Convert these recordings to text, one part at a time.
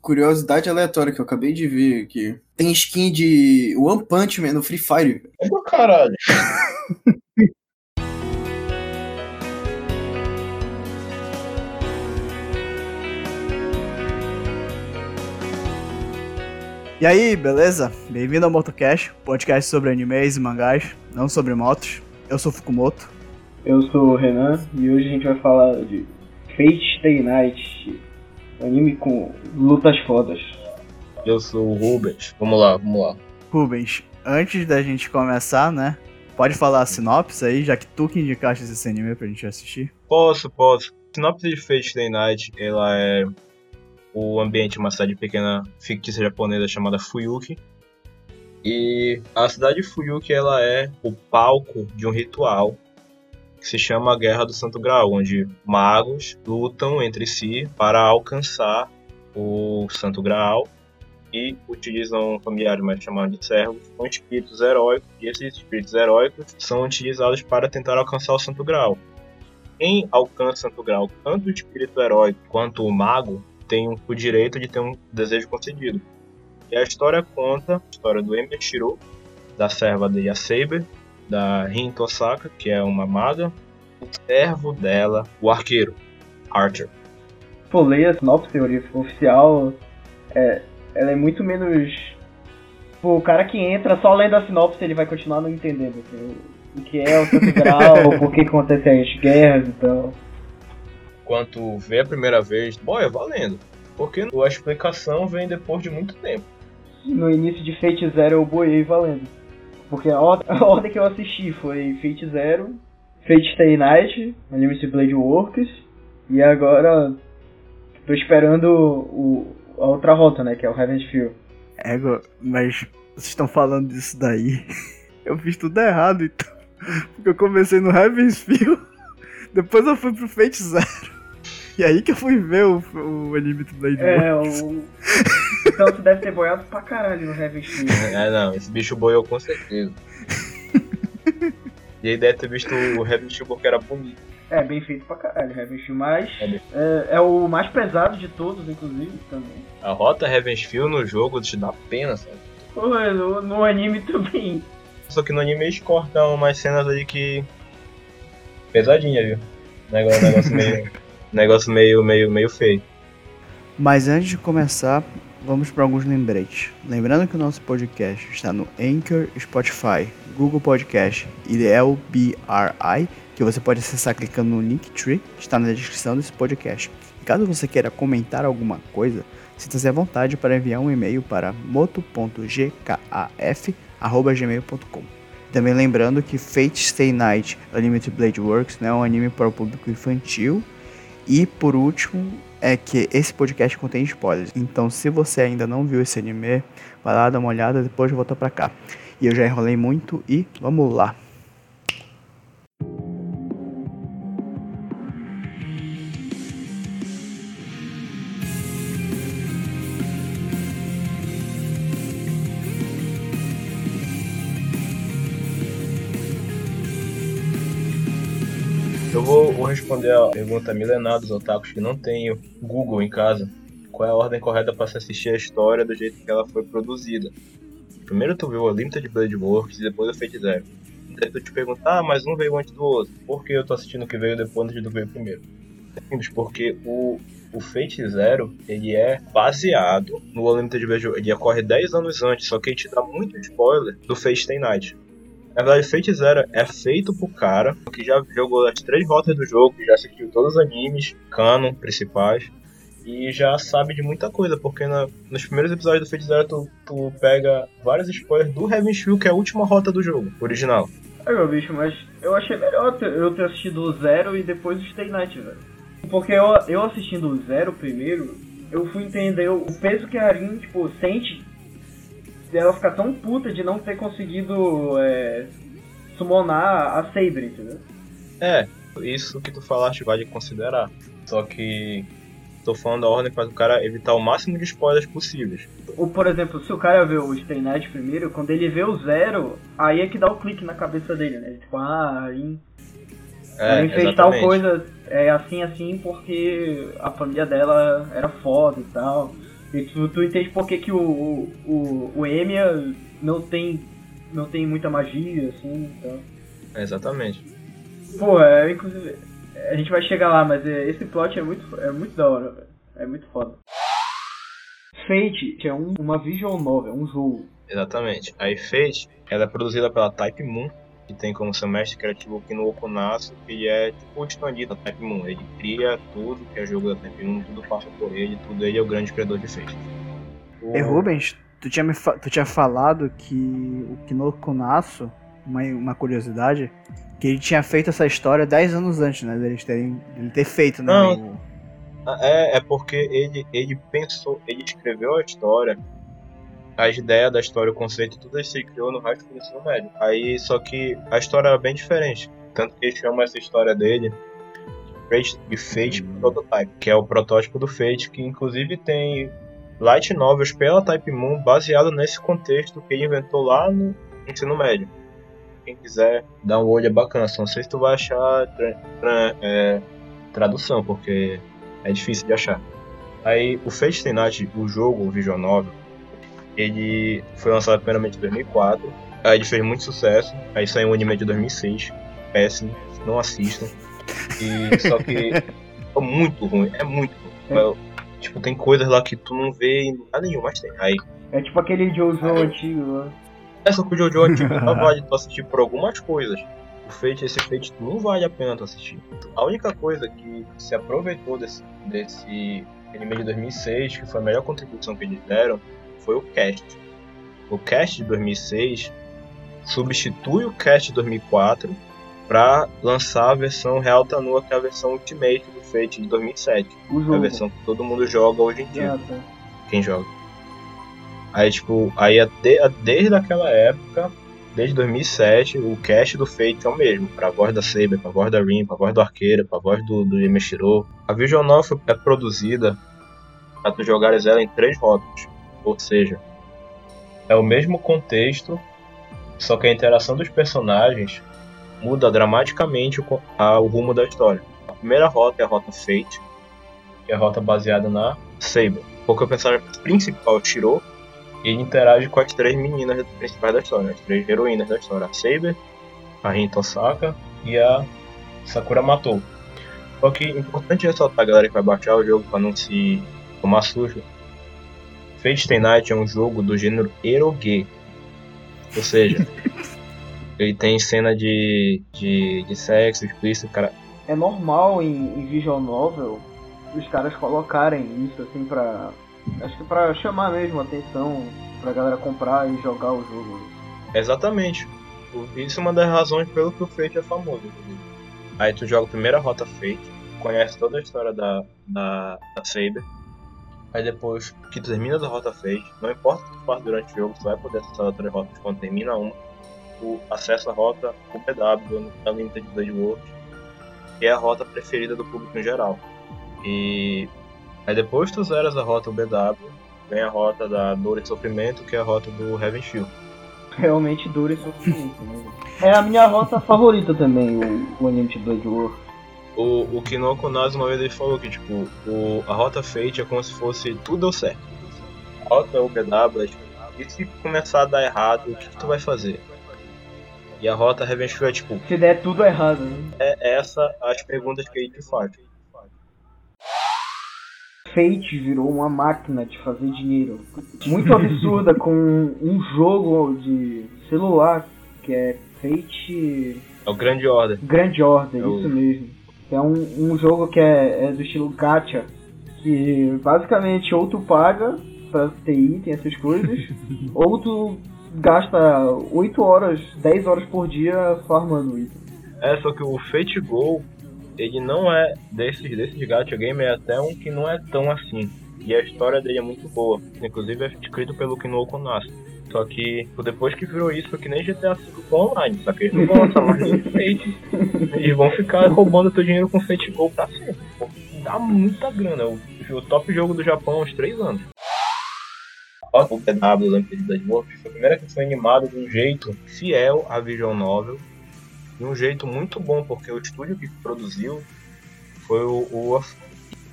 Curiosidade aleatória que eu acabei de ver aqui. Tem skin de One Punch Man no Free Fire. É do caralho. E aí, beleza? Bem-vindo ao MotoCast, podcast sobre animes e mangás, não sobre motos. Eu sou Fukumoto. Eu sou o Renan e hoje a gente vai falar de Fate Stay Night, anime com lutas fodas. Eu sou o Rubens. Vamos lá, vamos lá. Rubens, antes da gente começar, né? Pode falar a sinopse aí, já que tu que indicaste esse anime pra gente assistir? Posso, posso. A sinopse de Fate Stay Night, ela é o ambiente de uma cidade pequena fictícia japonesa chamada Fuyuki. E a cidade de Fuyuki ela é o palco de um ritual que se chama a Guerra do Santo Graal, onde magos lutam entre si para alcançar o Santo Graal e utilizam familiares mais chamados de servos com espíritos heróicos, e esses espíritos heróicos são utilizados para tentar alcançar o Santo Graal. Quem alcança o Santo Graal, tanto o espírito heróico quanto o mago, tem o direito de ter um desejo concedido. E a história conta a história do Emi Shiro, da serva de Yasaber, da Rin Tosaka, que é uma maga, o servo dela, o arqueiro, Archer. Pô, leia a sinopse oficial, é, ela é muito menos... Pô, o cara que entra só lendo a sinopse, ele vai continuar não entendendo assim, o que é o Santo Grau, por que acontecem as guerras e tal quanto vê a primeira vez, boy, é valendo. Porque a explicação vem depois de muito tempo. No início de Fate Zero eu boiei valendo. Porque a, or a ordem que eu assisti foi Fate Zero, Fate Stay Night, Unlimited Blade Works, e agora tô esperando o, a outra rota, né, que é o Heaven's Feel. Ego, mas vocês estão falando disso daí. Eu fiz tudo errado então. Porque eu comecei no Heaven's Feel, depois eu fui pro Fate Zero. E aí que eu fui ver o, o do Blade É, o... Então tu deve ter boiado pra caralho no Heaven Shield. É, não, esse bicho boiou com certeza. e aí deve ter visto o Heaven Shield porque era bonito. É, bem feito pra caralho, Heaven Shield, mas é, é, é, o mais pesado de todos, inclusive, também. A rota Heaven Shield no jogo te dá pena, sabe? Pô, no, no anime também. Só que no anime eles cortam umas cenas aí que... Pesadinha, viu? Negócio, negócio meio negócio meio, meio, meio feio. Mas antes de começar, vamos para alguns lembretes. Lembrando que o nosso podcast está no Anchor, Spotify, Google Podcast e LBRI, que você pode acessar clicando no Linktree, que está na descrição desse podcast. E caso você queira comentar alguma coisa, sinta-se à vontade para enviar um e-mail para moto.gkaf.gmail.com. Também lembrando que Fate Stay Night Unlimited Blade Works não é um anime para o público infantil, e por último, é que esse podcast contém spoilers. Então, se você ainda não viu esse anime, vai lá dar uma olhada, depois volta pra cá. E eu já enrolei muito e vamos lá. Responder a pergunta milenar dos otakus que não tem Google em casa. Qual é a ordem correta para se assistir a história do jeito que ela foi produzida? Primeiro tu viu o Limited Blade Works e depois o Fate Zero. Daí tu te perguntar, ah, mas um veio antes do outro. Por que eu tô assistindo o que veio depois antes do que veio primeiro? Simples, porque o, o Fate Zero, ele é baseado no Unlimited Blade Works. Ele ocorre 10 anos antes, só que ele te dá muito spoiler do Fate Stay Night. Na verdade, Zero é feito pro cara que já jogou as três rotas do jogo, já assistiu todos os animes, canon, principais, e já sabe de muita coisa, porque na, nos primeiros episódios do Zero tu, tu pega vários spoilers do Heaven Shield, que é a última rota do jogo, original. É, meu bicho, mas eu achei melhor eu ter assistido o Zero e depois o Stay Night, velho. Porque eu, eu assistindo o Zero primeiro, eu fui entender o peso que a Arin, tipo, sente ela ficar tão puta de não ter conseguido é, summonar a Sabre, entendeu? É, isso que tu falaste vale considerar. Só que tô falando da ordem para o cara evitar o máximo de spoilers possíveis. Ou, por exemplo, se o cara vê o Stay Night primeiro, quando ele vê o zero, aí é que dá o clique na cabeça dele, né? Tipo, ah, aí. É, fez tal coisa é, assim, assim, porque a família dela era foda e tal. E tu, tu entende por que, que o, o, o, Emiya não tem, não tem muita magia, assim, então... É, exatamente. Pô, é, inclusive, a gente vai chegar lá, mas é, esse plot é muito, é muito da hora, velho. É muito foda. Fate, que é um, uma visual novel, um jogo. Exatamente. Aí Fate, ela é produzida pela Type Moon, que tem como seu mestre criativo o Kino Okunasu, que é tipo o expandido da Type Moon. Ele cria tudo que é jogo da Type Moon, tudo passa por ele, tudo ele é o grande criador de Fate. E Rubens, tu tinha, me tu tinha falado que o Nasu, uma, uma curiosidade, que ele tinha feito essa história 10 anos antes, né? Deles terem, dele ter feito, né? Não. o- É, é porque ele, ele pensou, ele escreveu a história, as ideias da história, o conceito, tudo isso ele criou no resto do ensino médio. Aí, só que a história era bem diferente. Tanto que ele chama essa história dele de Fate Prototype, que é o protótipo do Fate, que inclusive tem light novels pela Type Moon baseado nesse contexto que ele inventou lá no ensino médio. Quem quiser dar um olho é bacana, só não sei se tu vai achar tra- tra- é, tradução, porque é difícil de achar. Aí o Fate Night, o jogo, o Visual Novel, ele foi lançado primeiramente em 2004, aí ele fez muito sucesso, aí saiu um anime de 2006, péssimo, não assistam. E só que é muito ruim, é muito ruim. Eu- tipo, tem coisas lá que tu não vê em lugar nenhum, mas tem. Aí, É tipo aquele Jojo antigo lá. essa com o Jojo antigo não vale tu assistir por algumas coisas. O Fate, esse Fate não vale a pena tu assistir. A única coisa que se aproveitou desse, desse anime de 2006, que foi a melhor contribuição que eles deram, foi o cast. O cast de 2006 substitui o cast de 2004 para lançar a versão Real Tanua, que é a versão Ultimate do Fate de 2007. O É a versão que todo mundo joga hoje em dia Ah, tá. quem joga. Aí, tipo, aí a de- a- desde aquela época, desde 2007, o cast do Fate é o mesmo. Pra voz da Saber, pra voz da Rin, pra voz do Arqueiro, pra voz do, do Yamashiro. A Visual Novel é produzida pra tu jogares ela em três rótulos. Ou seja, é o mesmo contexto, só que a interação dos personagens muda dramaticamente o, a- o rumo da história. A primeira rota é a rota Fate, que é a rota baseada na Saber. Porque o personagem principal, Shiro, ele interage com as três meninas principais da história, as três heroínas da história, a Saber, a Rin Tosaka e a Sakura Matou. Só que é importante ressaltar, galera que vai baixar o jogo para não se tomar sujo. Fate Stay Night é um jogo do gênero eroge. Ou seja, ele tem cena de, de, de sexo explícito, cara. É normal em, em visual novel os caras colocarem isso assim pra. Acho que pra chamar mesmo a atenção pra galera comprar e jogar o jogo. Exatamente. Isso é uma das razões pelo que o Fate é famoso. Aí tu joga a primeira rota Fate, conhece toda a história da, da, da Saber. Aí depois que tu termina a rota Fate, não importa o que tu faz durante o jogo, tu vai poder acessar outras rotas quando termina uma. Tu acessa a rota UPW, Unlimited Blade World, que é a rota preferida do público em geral. E aí depois tu zeras a rota UBW, vem a rota da Dor e Sofrimento, que é a rota do Heaven Shield. Realmente dura e sofrimento, né? É a minha rota favorita também, o, o anime de Blood War. O, o Kinoko vez ele falou que, tipo, o, a rota Fate é como se fosse tudo deu certo. A rota UBW é tipo, e se começar a dar errado, o que, que tu vai fazer? E a rota Revenge é tipo, Se der tudo errado, né? é essa as perguntas que ele te faz. Fate virou uma máquina de fazer dinheiro. Muito absurda com um jogo de celular que é Fate É o grande ordem. Grand Order, É o- isso mesmo. É um, um jogo que é, é do estilo gacha, que basicamente ou tu paga pra ter item, essas coisas, ou tu gasta 8 horas, 10 horas por dia farmando item. É, só que o Fate Go, ele não é desses, desses gacha game, é até um que não é tão assim. E a história dele é muito boa. Inclusive é escrito pelo Kinoko Nasu. Só que tipo, depois que virou isso, foi que nem GTA V com online, só que eles não vão lançar mais Fate. Eles vão ficar roubando teu dinheiro com Fate Go pra sempre. Dá muita grana. O, o top jogo do Japão há uns 3 anos. O PW da Blood Wolf foi a primeira que foi animado de um jeito fiel à visual novel de um jeito muito bom, porque o estúdio que produziu foi o, o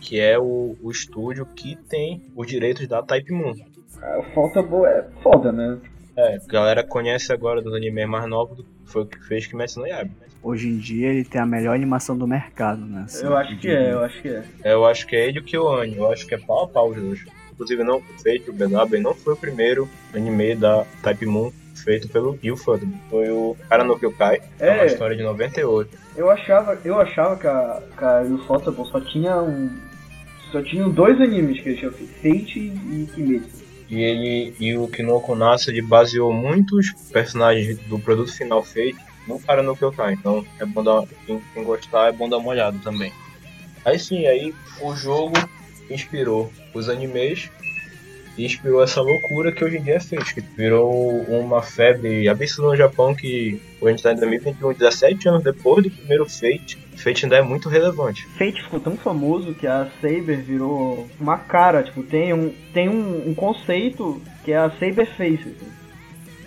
que é o, o estúdio que tem os direitos da Type Moon. Ah, o Faltable é foda, né? É, a galera conhece agora dos animes mais novos, do- foi o que fez Kimetsu no Yaiba. Hoje em dia ele tem a melhor animação do mercado, né? assim, Eu acho que é, eu acho que é. Eu acho que é ele e o Kyoani, eu acho que é pau a pau os dois. Inclusive, não feito o BW, não foi o primeiro anime da Type Moon feito pelo Ufotable. Foi o Cara no Kyokai, que é uma É. história de 98. Eu achava, eu achava que a, que a só tinha um. Só tinham dois animes que eles tinham feito, Fate e Kimetsu. E ele e o Kinoko Nasa ele baseou muitos personagens do produto final feito no cara no Kyokai. Então é bom dar, quem, quem gostar é bom dar uma olhada também. Aí sim, aí o jogo inspirou os animes e inspirou essa loucura que hoje em dia é Fate, que virou uma febre absurda no Japão que hoje a gente tá em 2021, 17 anos depois do primeiro Fate, Fate ainda é muito relevante. Fate ficou tão famoso que a Saber virou uma cara, tipo, tem um, tem um, um conceito que é a Saber Face.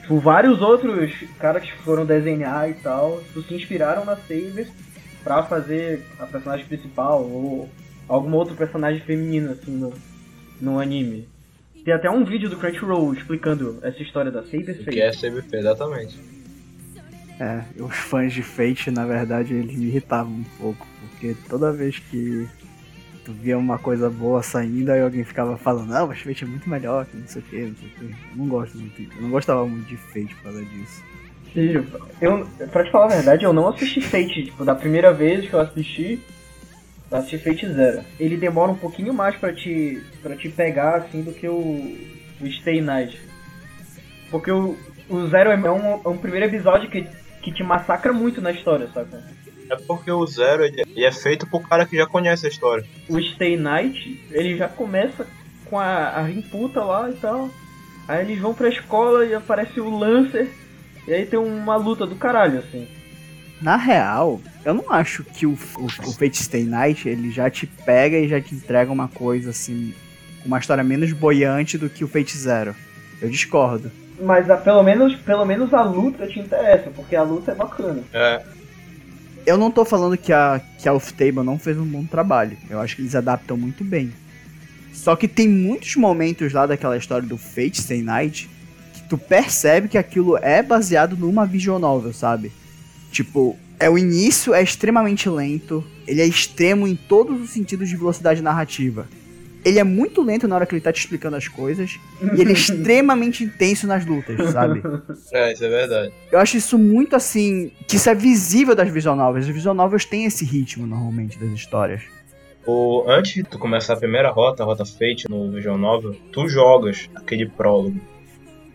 Tipo, vários outros caras que foram desenhar e tal, tipo, se inspiraram na Saber pra fazer a personagem principal ou algum outro personagem feminino assim no, no anime. Tem até um vídeo do Crunchyroll explicando essa história da Saber O Face. que é CBP, exatamente. É, os fãs de Fate, na verdade, eles me irritavam um pouco, porque toda vez que tu via uma coisa boa saindo, aí alguém ficava falando, não, mas Fate é muito melhor, que não sei o que, não sei o que. Eu não gosto muito, eu não gostava muito de Fate por causa disso. Sério, eu, pra te falar a verdade, eu não assisti Fate, tipo, da primeira vez que eu assisti, assisti Fate Zero. Ele demora um pouquinho mais pra te, pra te pegar, assim, do que o, o Stay Night. Porque o, o Zero é um, é um primeiro episódio que, que te massacra muito na história, saca? É porque o Zero ele, ele é feito pro cara que já conhece a história. O Stay Night, ele já começa com a, a rimputa lá e tal. Aí eles vão pra escola e aparece o Lancer. E aí tem uma luta do caralho, assim. Na real, eu não acho que o, o, o Fate Stay Night, ele já te pega e já te entrega uma coisa, assim, uma história menos boiante do que o Fate Zero. Eu discordo. Mas a- pelo, menos, pelo menos a luta te interessa, porque a luta é bacana. É, Eu não tô falando que a, que a Off-Table não fez um bom trabalho. Eu acho que eles adaptam muito bem. Só que tem muitos momentos lá daquela história do Fate Stay Night que tu percebe que aquilo é baseado numa visual novel, sabe? Tipo, é o início é extremamente lento, ele é extremo em todos os sentidos de velocidade narrativa. Ele é muito lento na hora que ele tá te explicando as coisas, e ele é extremamente intenso nas lutas, sabe? é, isso é verdade. Eu acho isso muito assim. Que isso é visível das visual novels. As visual novels têm esse ritmo normalmente das histórias. O, antes de tu começar a primeira rota, a rota Fate no Visual Novel, tu jogas aquele prólogo,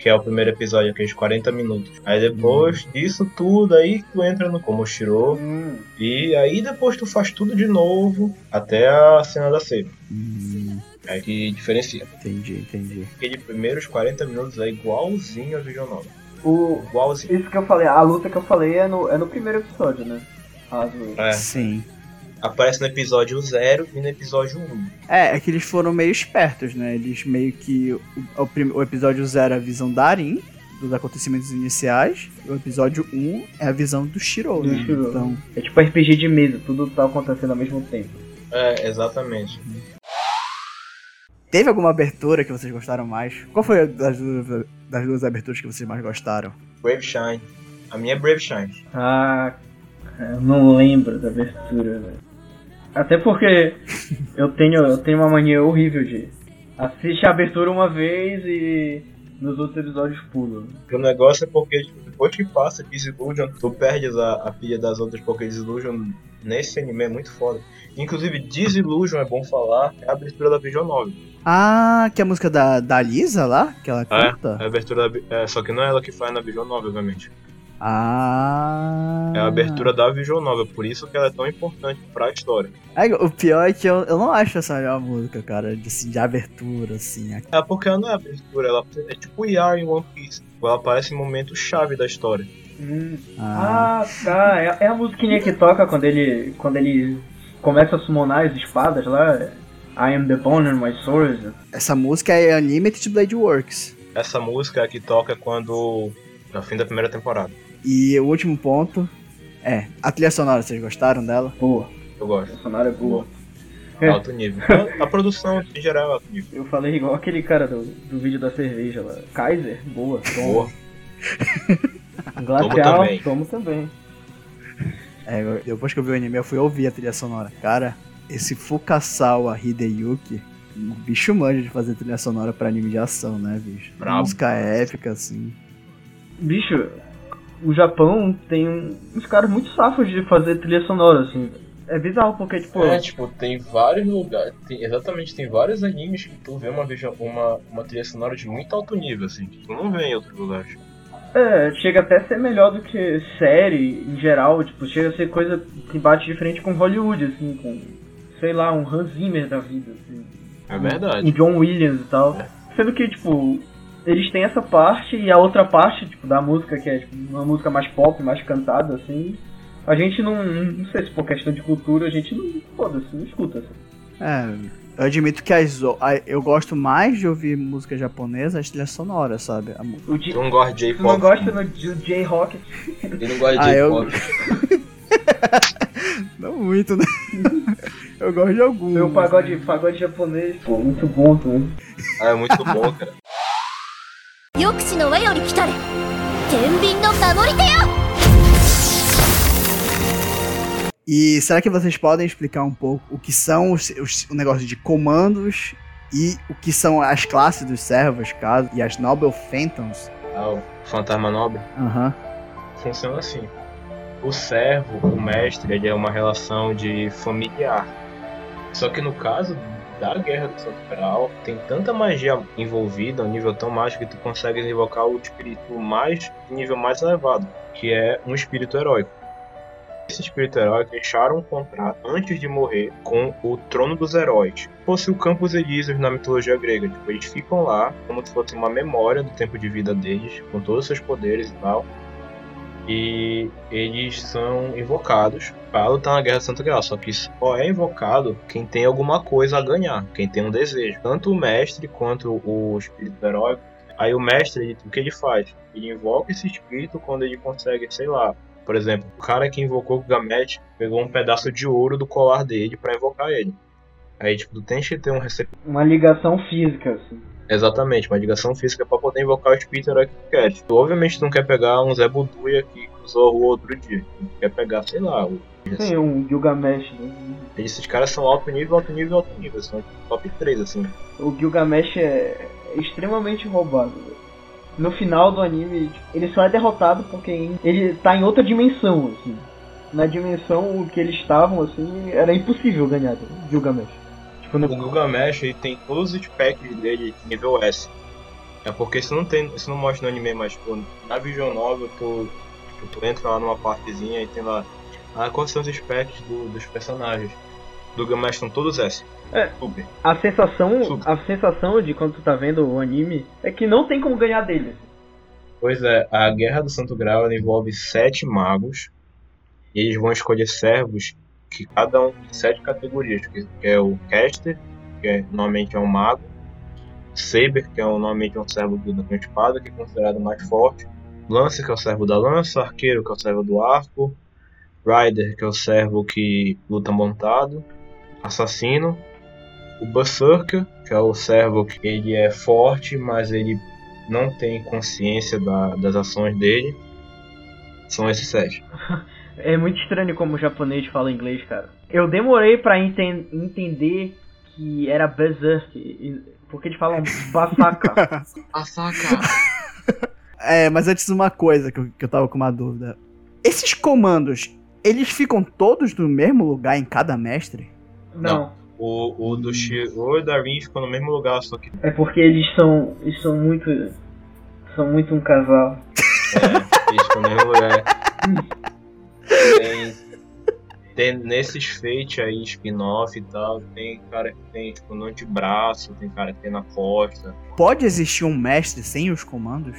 que é o primeiro episódio, aqueles 40 minutos. Aí depois disso tudo, aí tu entra no Komoshiro, Hum, e aí depois tu faz tudo de novo, até a cena da Saber. Hum, Aí que diferencia. entendi, entendi. Aquele primeiros 40 minutos é igualzinho a Visual Novel. o, Igualzinho. isso que eu falei, a luta que eu falei é no, é no primeiro episódio, né? Caso. É, Sim. Aparece no episódio 0 e no episódio 1. É, é que eles foram meio espertos, né? Eles meio que. O, o, o episódio 0 é a visão da Arin, dos acontecimentos iniciais. E o episódio 1 um é a visão do Shiro, Do né? Shiro. Então. É tipo RPG de mesa, tudo tá acontecendo ao mesmo tempo. É, exatamente. Teve alguma abertura que vocês gostaram mais? Qual foi a das duas, das duas aberturas que vocês mais gostaram? Brave Shine. A minha é Brave Shine. Ah, eu não lembro da abertura, velho. Até porque eu tenho, eu tenho uma mania horrível de assistir a abertura uma vez e nos outros episódios pulo. O negócio é porque tipo, depois que passa Disillusion, tu perdes a, a pilha das outras, porque Disillusion nesse anime é muito foda. Inclusive, Disillusion é bom falar, é a abertura da Visual Novel. Ah, que é a música da, da Lisa lá? Que ela É, canta? é a abertura da, é, só que não é ela que faz na Visual Novel, obviamente. Ah. É a abertura da Visual Novel, por isso que ela é tão importante pra história. É, o pior é que eu, eu não acho essa melhor música, cara, de, assim, de abertura, assim. É porque ela não é abertura, ela é tipo Yar em One Piece. Ela aparece em momento chave da história. Hum. Ah, Ah, tá. É, é a musiquinha que toca quando ele. quando ele começa a summonar as espadas lá. I am the bone and my sword. essa música é Unlimited Blade Works. Essa música é a que toca quando. no fim da primeira temporada. E o último ponto é, a trilha sonora, vocês gostaram dela? Boa, Eu gosto. a sonora é boa. É alto nível. A produção em geral é alto nível. Eu falei igual aquele cara do, do vídeo da cerveja lá. Kaiser, boa. Toma. Boa. Glacial, também. tomo também. É, eu- depois que eu vi o anime, eu fui ouvir a trilha sonora. Cara, esse Fukasawa Hideyuki, um bicho manja de fazer trilha sonora pra anime de ação, né, bicho? Brabo. Música épica, assim. Bicho, o Japão tem um- uns caras muito safos de fazer trilha sonora, assim. É bizarro porque, tipo, É, tipo, tem vários lugares. Tem, exatamente, tem vários animes que tu vê uma, uma, uma trilha sonora de muito alto nível, assim, que tu não vê em outros lugares. é, chega até a ser melhor do que série em geral, tipo, chega a ser coisa que bate de frente com Hollywood, assim, com, sei lá, um Hans Zimmer da vida, assim. É um verdade. John Williams e tal. Sendo que, tipo, eles têm essa parte e a outra parte, tipo, da música, que é tipo, uma música mais pop, mais cantada, assim. A gente não. Não sei se por questão de cultura, a gente não. Foda-se, não escuta. Assim. É, eu admito que as, eu gosto mais de ouvir música japonesa, as trilhas sonoras, sabe? A O J- Tu não gosta de Tu não J-pop. gosta no, do J-Rock? Ele não gosta de Ah, eu- J-pop. Não muito, né? eu gosto de alguns. Meu pagode, pagode japonês, pô, muito bom também. Ah, é muito bom, cara. 抑止の輪より来たれ天秤の守り手よ E será que vocês podem explicar um pouco o que são os, os- o negócio de comandos e o que são as classes dos servos, caso, e as Noble Phantoms? Ah, o Fantasma Nobre Aham. funciona assim. O servo, o mestre, ele é uma relação de familiar. Só que no caso da Guerra do Santo Graal, tem tanta magia envolvida, um nível tão mágico que tu consegue invocar o espírito mais nível mais elevado, que é um espírito heróico. Esse espírito heróico deixaram um contrato antes de morrer com o trono dos heróis. Fosse o Campos Elíseos na mitologia grega. Tipo, eles ficam lá como se fosse uma memória do tempo de vida deles, com todos os seus poderes e tal e eles são invocados para lutar na Guerra do Santo Graal. Só que só é invocado quem tem alguma coisa a ganhar, quem tem um desejo. Tanto o mestre quanto o espírito heróico. Aí o mestre, ele- o que ele faz? Ele invoca esse espírito quando ele consegue, sei lá. Por exemplo, o cara que invocou o Gamet pegou um pedaço de ouro do colar dele para invocar ele. Aí, tipo, tu tens que ter um receptor. Uma ligação física, assim. Exatamente, uma ligação física para poder invocar o espírito herói que tu quer. Tu, obviamente não quer pegar um Zé Buduia que rua outro dia. Quer pegar, sei lá, o. Sim, um Gilgamesh. né? Esses caras são alto nível, alto nível, alto nível. São top 3, assim. O Gilgamesh é extremamente roubado. No final do anime, ele só é derrotado porque ele tá em outra dimensão, assim. Na dimensão que eles estavam, assim, era impossível ganhar do Gilgamesh. Tipo, no... O Gilgamesh ele tem todos os packs dele nível S. É porque isso não tem. Isso não mostra no anime, mas tipo, na Vision Novel tu, tipo, tu entra lá numa partezinha e tem lá. Ah, quais são os specs do- dos personagens? Do Gilgamesh são todos S. É. Super. A sensação, Super. a sensação de quando tu tá vendo o anime é que não tem como ganhar dele. Pois é, a Guerra do Santo Graal envolve sete magos. E eles vão escolher servos que cada um tem sete categorias. Que é o Caster, que é, normalmente é um mago. Saber, que é um, normalmente um servo do, da espada, que é considerado mais forte. Lancer, que é o servo da lança. Arqueiro, que é o servo do arco. Rider, que é o servo que luta montado. Assassino. O Berserker, que é o servo que ele é forte, mas ele não tem consciência da- das ações dele. São esses sete. É muito estranho como o japonês fala inglês, cara. Eu demorei pra enten- entender que era Berserk, porque eles falam Basaka. Asaka! É, mas antes uma coisa que eu, que eu tava com uma dúvida. Esses comandos, eles ficam todos no mesmo lugar em cada mestre? Não, O, o do Shiro e da Rin ficam no mesmo lugar, só que é porque eles são, eles são muito, são muito um casal. é, eles ficam no mesmo lugar. Tem, tem nesses feitos aí, spin-off e tal, tem cara que tem tipo no antebraço, tem cara que tem na costa. Pode existir um mestre sem os comandos?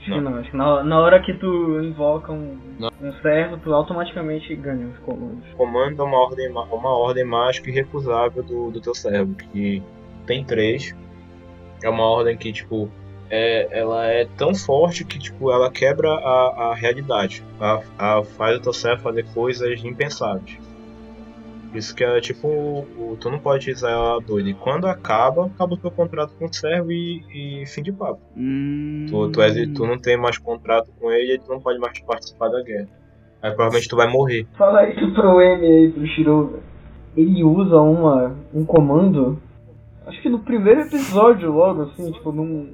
Acho que não, acho que na, na hora que tu invoca um, Não. um servo, tu automaticamente ganha os comandos. comando é uma ordem, ma- uma ordem mágica irrecusável do, do teu servo, que tem três. É uma ordem que, tipo, é, ela é tão forte que, tipo, ela quebra a, a realidade. A, a- faz o teu servo fazer coisas impensáveis. Isso que é tipo, o, tu não pode usar ela doida. E quando acaba, acaba o teu contrato com o servo e, e fim de papo. Hum... Tu, tu, és, tu não tem mais contrato com ele e tu não pode mais participar da guerra. Aí provavelmente tu vai morrer. Fala isso pro M aí, pro Shiro. Ele usa uma, um comando. Acho que no primeiro episódio, logo, assim, tipo, num.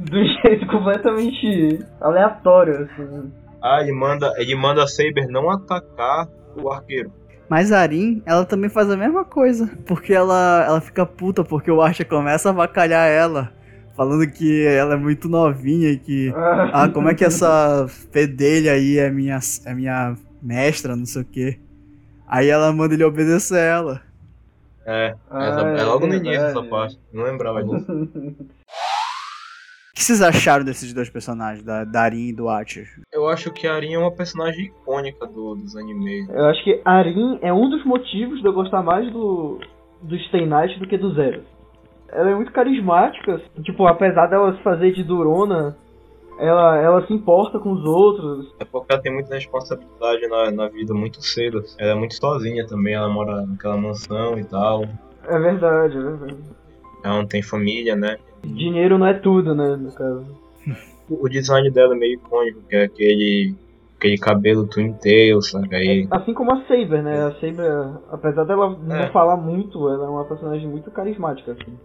De um jeito completamente aleatório, assim. Ah, ele manda, ele manda a Saber não atacar o arqueiro. Mas a Arin, ela também faz a mesma coisa. Porque ela, ela fica puta porque o Archer começa a avacalhar ela. Falando que ela é muito novinha e que. Ah, como é que essa fedelha aí é minha, é minha mestra, não sei o quê. Aí ela manda ele obedecer ela. É, Ah, essa- é é logo no início verdade. essa parte. Não lembrava disso. O que vocês acharam desses dois personagens, da, da Arin e do Archer? Eu acho que a Arin é uma personagem icônica do, dos animes. Eu acho que Arin é um dos motivos de eu gostar mais do, do Stay Night do que do Zero. Ela é muito carismática, tipo, apesar dela se fazer de durona, ela, ela se importa com os outros. É porque ela tem muita responsabilidade na, na vida muito cedo. Ela é muito sozinha também, ela mora naquela mansão e tal. É verdade, é verdade. Ela não tem família, né? Dinheiro não é tudo, né, no caso. O design dela é meio icônico, que é aquele, aquele cabelo twin tail, sabe? Aí, Assim como a Saber, né? A Saber, apesar dela não É. falar muito, ela é uma personagem muito carismática, assim.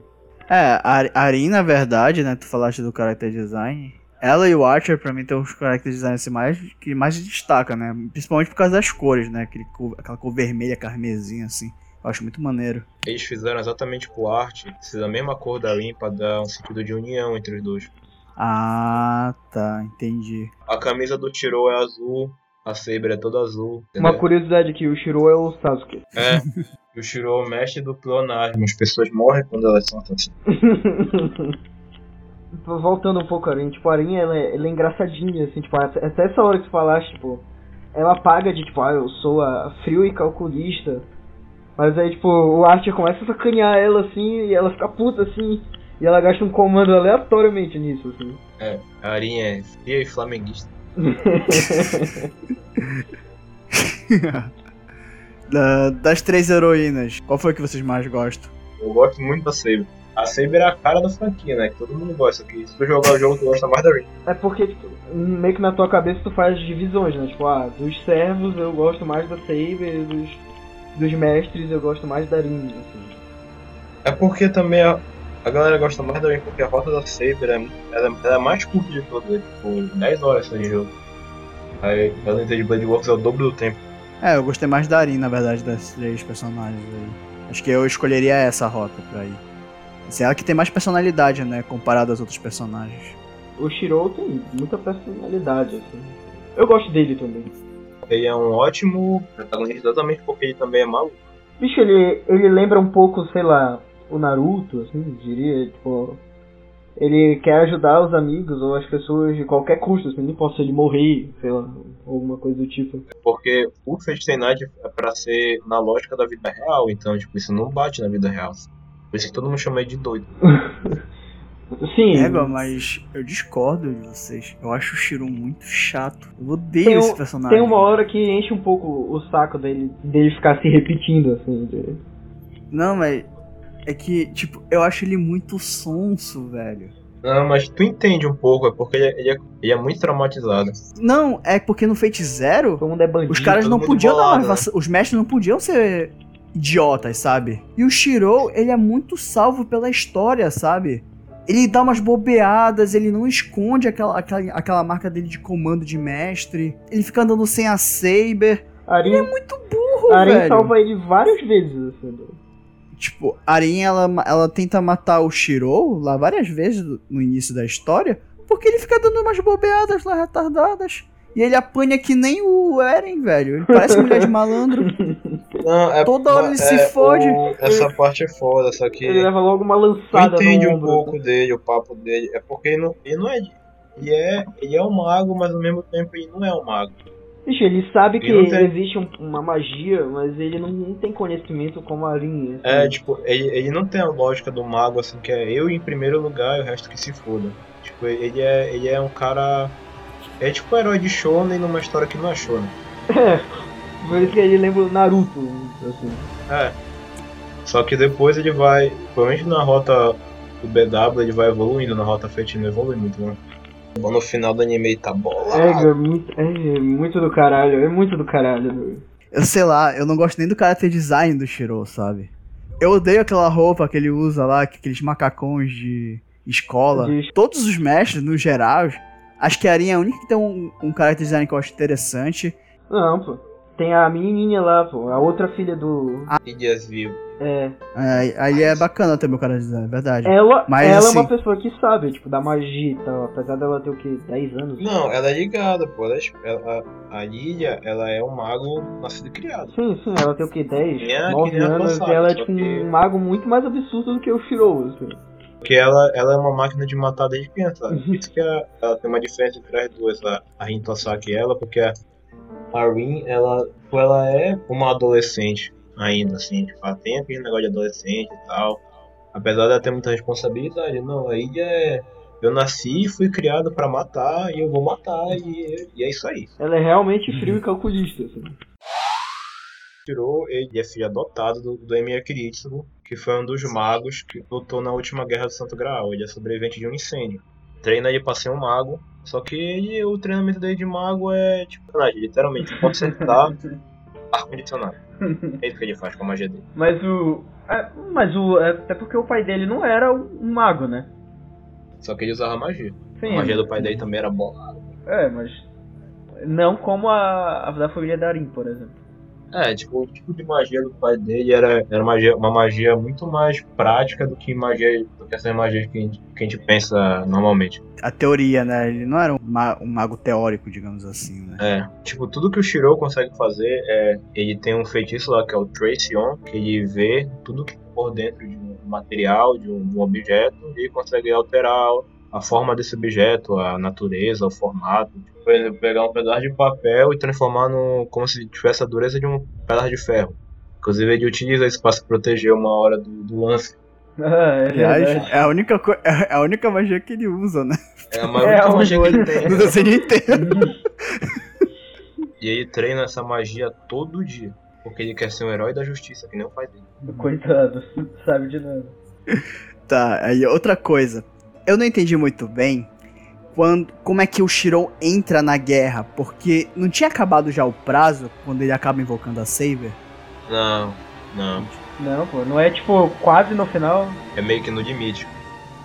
É, a a Arin, na verdade, né? Tu falaste do character design. Ela e o Archer, pra mim, tem os character design assim, mais, que mais se destaca, né? Principalmente por causa das cores, né? Aquele aquela cor vermelha, carmesim, assim. Eu acho muito maneiro. eles fizeram exatamente pro arte, a mesma cor da Lin pra dar um sentido de união entre os dois. Ah, tá, entendi. A camisa do Tiro é azul, a Saber é toda azul. Uma entendeu? curiosidade aqui, o Shiro é o Sasuke. É, o Shiro é o mestre do pleonasmo. As pessoas morrem quando elas são assim. Voltando um pouco, Arin, tipo, a Arin, ela é, ela é engraçadinha, assim, tipo, até até essa hora que tu falaste, tipo, ela paga de, tipo, ah, eu sou a frio e calculista, mas aí, tipo, o Archer começa a sacanear ela, assim, e ela fica puta, assim, e ela gasta um comando aleatoriamente nisso, assim. É, a Arin é fria e flamenguista. Da- das três heroínas, qual foi que vocês mais gostam? Eu gosto muito da Saber. A Saber é a cara da franquia, né? Que todo mundo gosta. Que se tu jogar o jogo, tu gosta mais da Rin. É porque, tipo, meio que na tua cabeça tu faz divisões, né? Tipo, ah, dos servos eu gosto mais da Saber, dos, dos mestres eu gosto mais da Arin, assim. É porque também a, a galera gosta mais da Rin, porque a rota da Saber é, ela, ela é mais curta de todas. É, tipo, 10 horas só de jogo. Aí, a lenta de Blood Works é o dobro do tempo. É, eu gostei mais da Arin, na verdade, das três personagens aí. Acho que eu escolheria essa rota pra ir. Assim, ela que tem mais personalidade, né, comparado aos outros personagens. O Shiro tem muita personalidade, assim. Eu gosto dele também. Ele é um ótimo protagonista exatamente porque ele também é maluco. Bicho, ele, ele lembra um pouco, sei lá, o Naruto, assim, diria, tipo. Ele quer ajudar os amigos ou as pessoas de qualquer custo, assim, não importa se ele morrer, sei lá, alguma coisa do tipo. Porque o Night é pra ser na lógica da vida real, então, tipo, isso não bate na vida real. Por isso que todo mundo chama ele de doido. Sim, Égua, mas eu discordo de vocês. Eu acho o Shiro muito chato. Eu odeio Tem esse personagem. tem uma hora que enche um pouco o saco dele, dele ficar se repetindo, assim. de- Não, mas é que, tipo, eu acho ele muito sonso, velho. Não, mas tu entende um pouco, é porque ele é, ele é- ele é muito traumatizado. Não, é porque no Fate Zero, Todo mundo é bandido. os caras não podiam dar bolado, mais vac- Os mestres não podiam ser idiotas, sabe? E o Shiro, ele é muito salvo pela história, sabe? Ele dá umas bobeadas, ele não esconde aquela, aquela, aquela marca dele de comando de mestre. Ele fica andando sem a Saber. Arin, Muito burro, Arin velho. salva ele várias vezes, assim. Tipo, a Arin, ela, ela tenta matar o Shiro lá várias vezes no- no início da história, porque ele fica dando umas bobeadas lá retardadas. E ele apanha que nem o Eren, velho. Ele parece mulher de malandro. Não, é, Toda hora ele é, se fode. o- essa parte é foda, só que Ele leva logo uma tu lançada entende um pouco dele, o papo dele. É porque ele não, ele não é. Ele é, ele é um mago, mas ao mesmo tempo ele não é um mago. Bicho, ele sabe que Ele não tem- existe um- uma magia, mas ele não, não tem conhecimento como a Arin. assim. É, tipo, ele, ele não tem a lógica do mago, assim, que é eu em primeiro lugar e o resto que se foda. Tipo, ele é, ele é um cara. É tipo um herói de Shonen numa história que não é Shonen. Por isso que ele lembra o Naruto, assim. É. Só que depois ele vai, provavelmente na rota do BW, ele vai evoluindo, na rota Fate não evolui muito, né? Bom, No final do anime ele tá É, bolado. é, muito, é muito do caralho, é muito do caralho. doido. Eu sei lá, eu não gosto nem do character design do Shiro, sabe? Eu odeio aquela roupa que ele usa lá, que- aqueles macacões de escola. De- Todos os mestres, no geral, acho que a Arin é a única que tem um, um character design que eu acho interessante. Não, pô. Tem a menininha lá, pô, a outra filha do. Ilhas Vivo. É. É, aí é bacana também o character design, é verdade. Ela, Mas, ela assim- é uma pessoa que sabe, tipo, da magia e tal. Apesar dela ter o quê? 10 anos? Não, ela é ligada, pô. Ela, é- ela- a Lilia, ela é um mago nascido e criado. Sim, sim, ela tem o quê? 10, É, 9 que nem a anos e ela é tipo que- um mago muito mais absurdo do que o Shiro, assim. Porque ela, ela é uma máquina de matar desde criança. sabe? Por isso que a- ela tem uma diferença entre as duas, a, a Rin Tosaki e ela, porque a, a Rin, ela, tipo, ela é uma adolescente ainda, assim, tipo, ela tem aquele negócio de adolescente e tal. Apesar dela ter muita responsabilidade, não, aí é. Eu nasci e fui criado pra matar e eu vou matar e, e é isso aí. Ela é realmente frio e calculista, assim. Tirou, ele é filho adotado do, do Emir Kiritsugu, que foi um dos magos que lutou na última guerra do Santo Graal. Ele é sobrevivente de um incêndio. Treina ele pra ser um mago, só que ele, o treinamento dele de mago é tipo, literalmente, você tá ar-condicionado. É isso que ele faz com a magia dele. Mas o. é, mas o. é, Até porque o pai dele não era um mago, né? Só que ele usava magia. Sim. A magia do pai dele também era boa. É, mas. Não como a, a da família Darim, por exemplo. É, tipo, o tipo de magia do pai dele era, era magia, uma magia muito mais prática do que magia do que essas magias que a gente, que a gente pensa normalmente. A teoria, né? Ele não era um, ma- um mago teórico, digamos assim, né? É, tipo, tudo que o Shiro consegue fazer é. Ele tem um feitiço lá que é o Trace On, que ele vê tudo que por dentro de um material, de um, de um objeto, e consegue alterar a forma desse objeto, a natureza, o formato. Por exemplo, pegar um pedaço de papel e transformar no. como se tivesse a dureza de um pedaço de ferro. Inclusive ele utiliza isso para se proteger uma hora do, do lance. Ah, é Aliás, é a única, co- é a única magia que ele usa, né? É a maior É, magia que ele tem. No desenho inteiro. E ele treina essa magia todo dia. Porque ele quer ser um herói da justiça, que nem o pai dele. Coitado, sabe de nada. Tá, aí outra coisa. Eu não entendi muito bem quando, como é que o Shirou entra na guerra, porque não tinha acabado já o prazo quando ele acaba invocando a Saber? Não, não. Não, pô, não é tipo quase no final. É meio que no limite.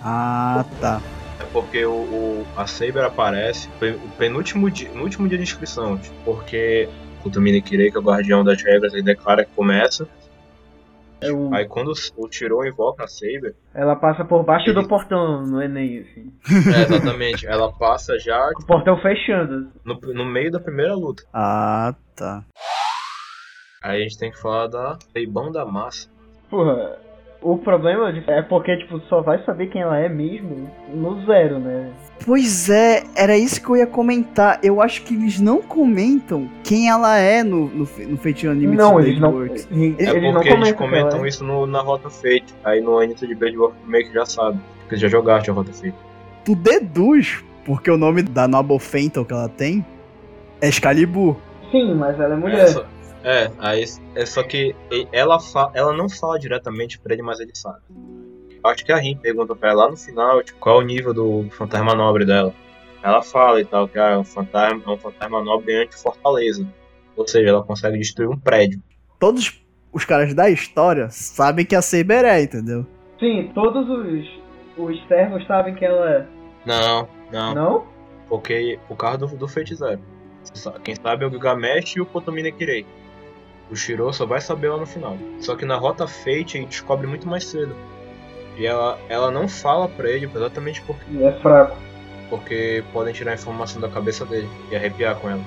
Ah, tá. É porque o, o- a Saber aparece o penúltimo dia, no último dia de inscrição. tipo, Porque o Tomine Kirei, que é o guardião das regras, ele declara que começa. É o- Aí quando o Tiro invoca a Saber, Ela passa por baixo Ele- do portão no Enem, assim. é, exatamente, ela passa já Com o portão fechando. no, no meio da primeira luta. Ah, tá. Aí a gente tem que falar da Leibão da Massa. Porra, o problema é porque, tipo, só vai saber quem ela é mesmo no zero, né? Pois é, era isso que eu ia comentar. Eu acho que eles não comentam quem ela é no, no, no Feitiço Anime não, eles não. Works. Eles, É eles não porque eles comentam. quem ela comentam é. isso no- na Rota Fate. Aí no Anito de Blade Work meio que já sabe. Porque já jogaste a Rota Fate. Tu deduz, porque o nome da Noble Phantom que ela tem é Excalibur. Sim, mas ela é mulher. só, é, aí, é só que ela, fa, ela não fala diretamente pra ele, mas ele sabe. Eu acho que a Rin pergunta pra ela lá no final tipo, qual é o nível do fantasma nobre dela. Ela fala e tal, que ah, é um fantasma, é um fantasma nobre anti-fortaleza. Ou seja, ela consegue destruir um prédio. Todos os caras da história sabem que a Saber é, entendeu? Sim, todos os, os servos sabem que ela é. Não, não, Não? porque por causa do, do feiticeiro. Quem sabe é o Gilgamesh e o Kotomine Kirei. O Shiro só vai saber lá no final. Só que na Rota Fate a gente descobre muito mais cedo. E ela, ela não fala pra ele exatamente porque, E é fraco. porque podem tirar a informação da cabeça dele e arrepiar com ela.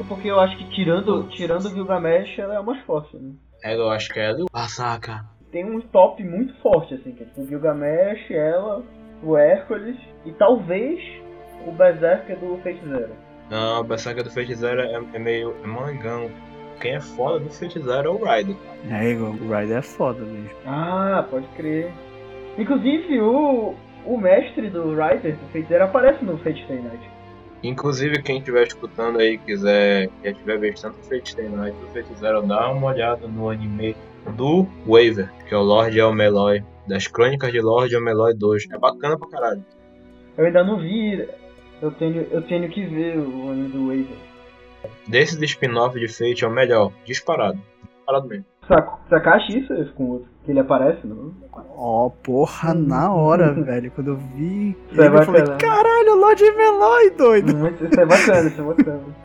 É Porque eu acho que tirando, tirando o Gilgamesh, ela é a mais forte, né? É, eu acho que é ela e o Asaka. Tem um top muito forte, assim, que é tipo o Gilgamesh, ela, o Hércules e talvez o Berserker do Fate Zero. Não, a Berserker do Feiticeiro é, é meio é molengão. Quem é foda do Feiticeiro é o Ryder. É, o Ryder é foda mesmo. Ah, pode crer. Inclusive o, o mestre do Rider do Fate Zero aparece no Fate Stay Night. Inclusive, quem estiver escutando aí, quiser, quem estiver vendo tanto Fate Stay Night Zero, dá uma olhada no anime do Waver, que é o Lord Elmeloy, das Crônicas de Lord Elmeloy 2. É bacana pra caralho. Eu ainda não vi. Eu tenho, eu tenho que ver o anime do Waver. Desses spin-off de Fate é o melhor, disparado. Disparado mesmo. Saco, sacaste isso esse com o outro? Que ele aparece, não? Ó, porra, na hora, velho. Quando eu vi. Isso é ele, eu falei, caralho, Lord Meloy, doido. Muito- Isso é bacana, isso é bacana.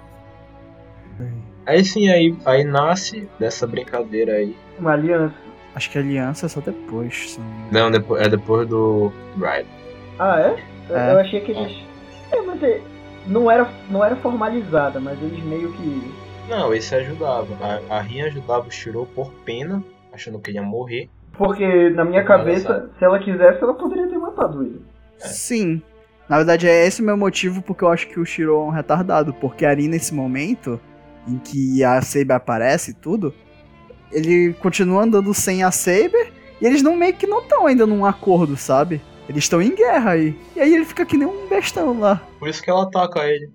Aí sim, aí, aí nasce dessa brincadeira aí. Uma aliança. Acho que a aliança é só depois. se não depois, é depois do Ride. Ah, é? Eu, É. eu achei que eles. É, mas é- não era, não era formalizada, mas eles meio que. Não, esse ajudava. A, a Rin ajudava o Shiro por pena, achando que ele ia morrer. Porque na minha cabeça, se ela quisesse, ela poderia ter matado ele. Sim. Na verdade, é esse o meu motivo porque eu acho que o Shiro é um retardado. Porque ali nesse momento em que a Saber aparece e tudo, ele continua andando sem a Saber e eles não meio que não estão ainda num acordo, sabe? Eles estão em guerra aí. E aí ele fica que nem um bestão lá. Por isso que ela ataca ele.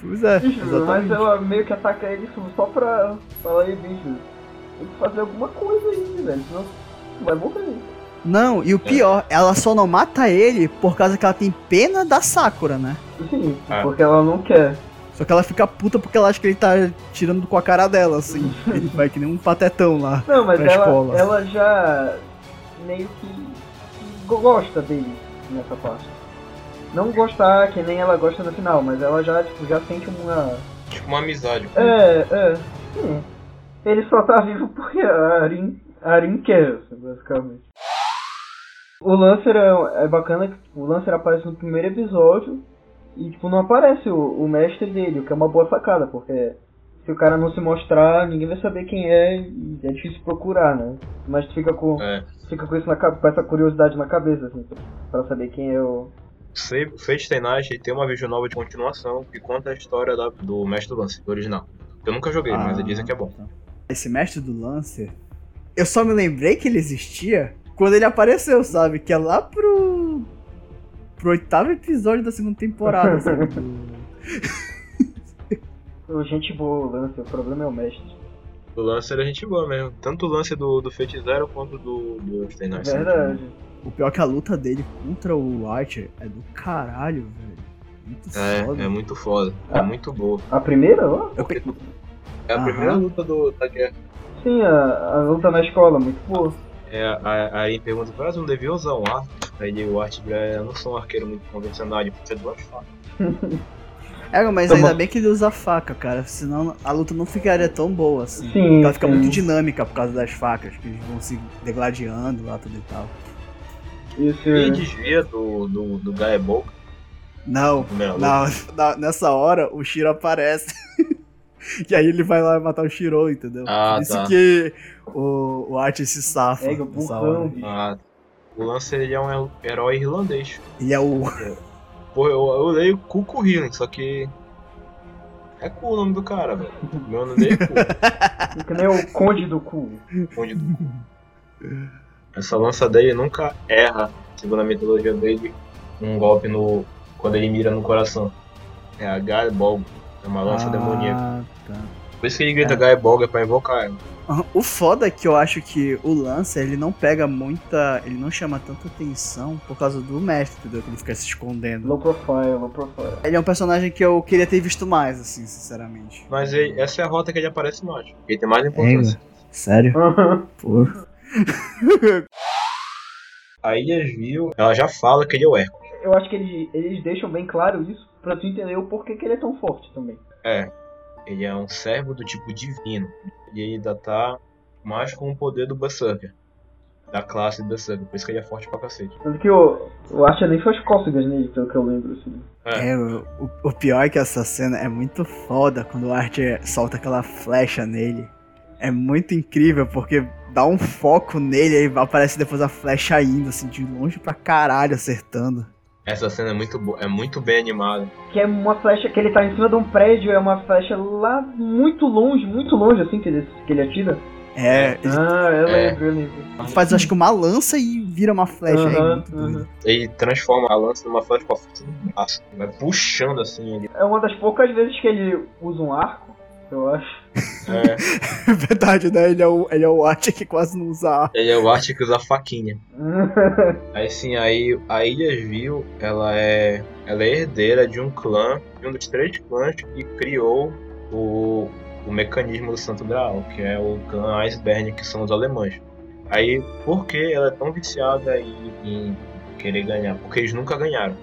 Pois é, Bicho, mas exatamente. ela meio que ataca ele só pra falar aí, bicho. Tem que fazer alguma coisa aí, velho. Senão tu vai morrer. Não, e o pior, ela só não mata ele por causa que ela tem pena da Sakura, né? Sim, Ah. porque ela não quer. Só que ela fica puta porque ela acha que ele tá tirando com a cara dela, assim. Ele vai que nem um patetão lá. Não, mas Pra ela, escola. ela já meio que gosta dele nessa parte. Não gostar que nem ela gosta no final, mas ela já, tipo, já sente uma. Tipo uma amizade. É, é. Sim. Ele só tá vivo porque a Arin, a Arin quer, basicamente. O Lancer é, é bacana que tipo, o Lancer aparece no primeiro episódio e tipo, não aparece o, o mestre dele, o que é uma boa sacada, porque se o cara não se mostrar, ninguém vai saber quem é e é difícil procurar, né? Mas tu fica com, É. fica com, isso na, com essa curiosidade na cabeça, assim, pra saber quem é o. Fate Stay Night tem uma vídeo nova de continuação que conta a história da- do Mestre Lance, do original. Eu nunca joguei, mas Ah, dizem que é bom. tá. Esse mestre do Lancer, eu só me lembrei que ele existia quando ele apareceu, sabe? Que é lá pro. pro oitavo episódio da segunda temporada, sabe? O gente boa, o Lancer, o problema é o mestre. O Lancer é gente boa mesmo. Tanto o lance do, do Fate Zero quanto do, do Night. são gente Verdade. O pior é que a luta dele contra o Archer é do caralho, velho. Muito boa. foda. É, é muito foda. É Ah. muito boa. A primeira, ó? É a Aham. primeira luta do, da guerra. Sim, a, a luta na escola, muito boa. É, a, a Arin pergunta, mas não devia usar um arco? Aí o Art eu não sou um arqueiro muito convencional, ele precisa de duas facas. É, mas ainda bem que ele usa faca, cara. Senão a luta não ficaria tão boa assim. Sim, Ela fica sim. muito dinâmica por causa das facas, que eles vão se degladiando lá tudo e tal. Isso. E desvia do, do, do Gaebol. Não, Primeira não, na- nessa hora o Shiro aparece. e aí ele vai lá matar o Shiro, entendeu? Ah, Por isso tá. que o, o Archer se safa. Pega o nessa burrão. Ah, o Lancer ele é um herói irlandês. Ele é o. Pô, eu, eu leio Cuco Healing, só que. É cu o nome do cara, velho. Meu nome dele é cu. Que nem o Conde do Cu. Conde do cu. Essa lança dele nunca erra, segundo a mitologia dele, um golpe no. quando ele mira no coração. É a Gaebol. É uma lança demoníaca. ah, tá. Por isso que ele grita É. Gaebol é pra invocar ela. O foda é que eu acho que o Lancer, ele não pega muita. Ele não chama tanta atenção por causa do mestre, entendeu? Que ele fica se escondendo. Low profile, low profile. Ele é um personagem que eu queria ter visto mais, assim, sinceramente. Mas ele- essa é a rota que ele aparece mais. Ele tem mais importância. Sério? Pô. A Ilhas Viu, ela já fala que ele é o Hércules. Eu acho que eles, eles deixam bem claro isso pra tu entender o porquê que ele é tão forte também. É. Ele é um servo do tipo divino. E ele ainda tá mais com o poder do Berserker. Da classe do Berserker. Por isso que ele é forte pra cacete. Tanto que o, o Archer nem faz cócegas nele, pelo que eu lembro, assim. É. É, o, o- o pior é que essa cena é muito foda quando o Archer solta aquela flecha nele. É muito incrível porque dá um foco nele e aparece depois a flecha indo, assim, de longe pra caralho, acertando. Essa cena é muito boa, é muito bem animada. Que é uma flecha que ele tá em cima de um prédio, é uma flecha lá muito longe, muito longe, assim, que ele, que ele atira. É, ele Ah, eu É. lembro, eu lembro. faz acho que uma lança e vira uma flecha. é muito doido. aham. Ele transforma a lança numa flecha com a força do braço. Vai puxando assim ele. É uma das poucas vezes que ele usa um arco, eu acho. É, É verdade, né? Ele é o, ele é o Art que quase não usa ele é o arte que usa faquinha. Aí sim, aí a Ilha Vil, ela é, ela é herdeira de um clã, de um dos três clãs que criou o, o mecanismo do Santo Graal, que é o clã Iceberg, que são os alemães. Aí, por que ela é tão viciada em, em querer ganhar? Porque eles nunca ganharam.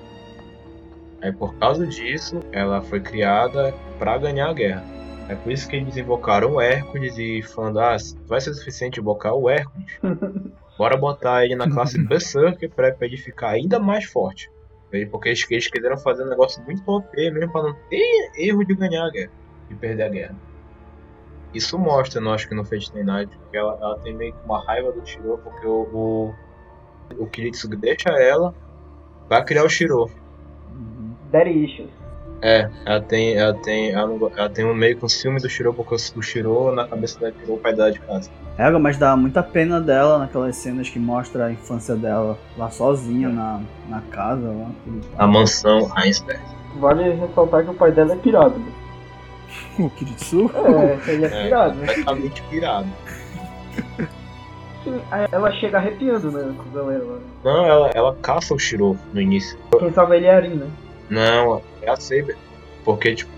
Aí, por causa disso, ela foi criada para ganhar a guerra. É por isso que eles invocaram o Hércules e falando, ah, vai ser suficiente invocar o Hércules. Bora botar ele na classe Berserker pra, pra ele ficar ainda mais forte. Porque eles, eles quiseram fazer um negócio muito OP mesmo pra não ter erro de ganhar a guerra, de perder a guerra. Isso mostra, eu acho que no Fate Stay Night, que ela, ela tem meio que uma raiva do Shiro, porque o, o, o Kiritsugu deixa ela pra criar o Shiro. Daddy issues. É, ela tem, ela tem, ela, não ela tem um meio com ciúme do Shiro, porque o Shiro na cabeça dela tirou o pai dela de casa. É, mas dá muita pena dela naquelas cenas que mostra a infância dela lá sozinha na, na casa. Lá. A mansão Heinsberg. Vale ressaltar que o pai dela é pirado. né? O Kiritsu? É, ele é É, pirado. né? completamente pirado. Ela chega arrepiando, né? Quando ela, ela... Não, ela, ela caça o Shiro no início. Quem salva ele é a Arin, né? Não, é a Saber. Porque, tipo,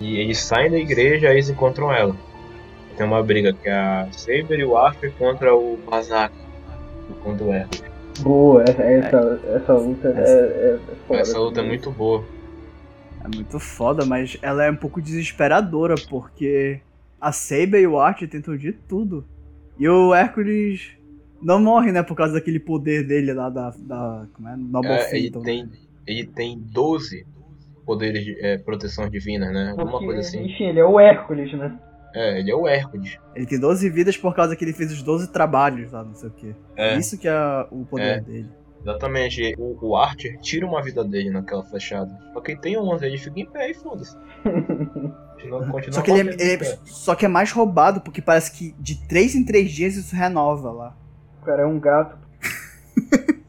e eles saem da igreja e eles encontram ela. Tem uma briga que é a Saber e o Arthur contra o Bazak. Contra o Hércules. Boa, essa, essa, essa luta é, é, é foda. Essa luta é muito boa. É muito foda, mas ela é um pouco desesperadora, porque a Saber e o Art tentam de tudo. E o Hércules não morre, né, por causa daquele poder dele lá da. da como é? Noble É, tem, ele tem 12 poderes de é, proteção divina, né? Alguma Porque, coisa assim. Enfim, ele é o Hércules, né? É, ele é o Hércules. Ele tem 12 vidas por causa que ele fez os 12 trabalhos lá, não sei o quê. É. Isso que é o poder É. dele. Exatamente. O, o Archer tira uma vida dele naquela flechada. Só que ele tem 11, ele fica em pé e foda-se. Só que, ele é, ele é- só que é mais roubado, porque parece que de 3 em 3 dias isso renova lá. O cara é um gato.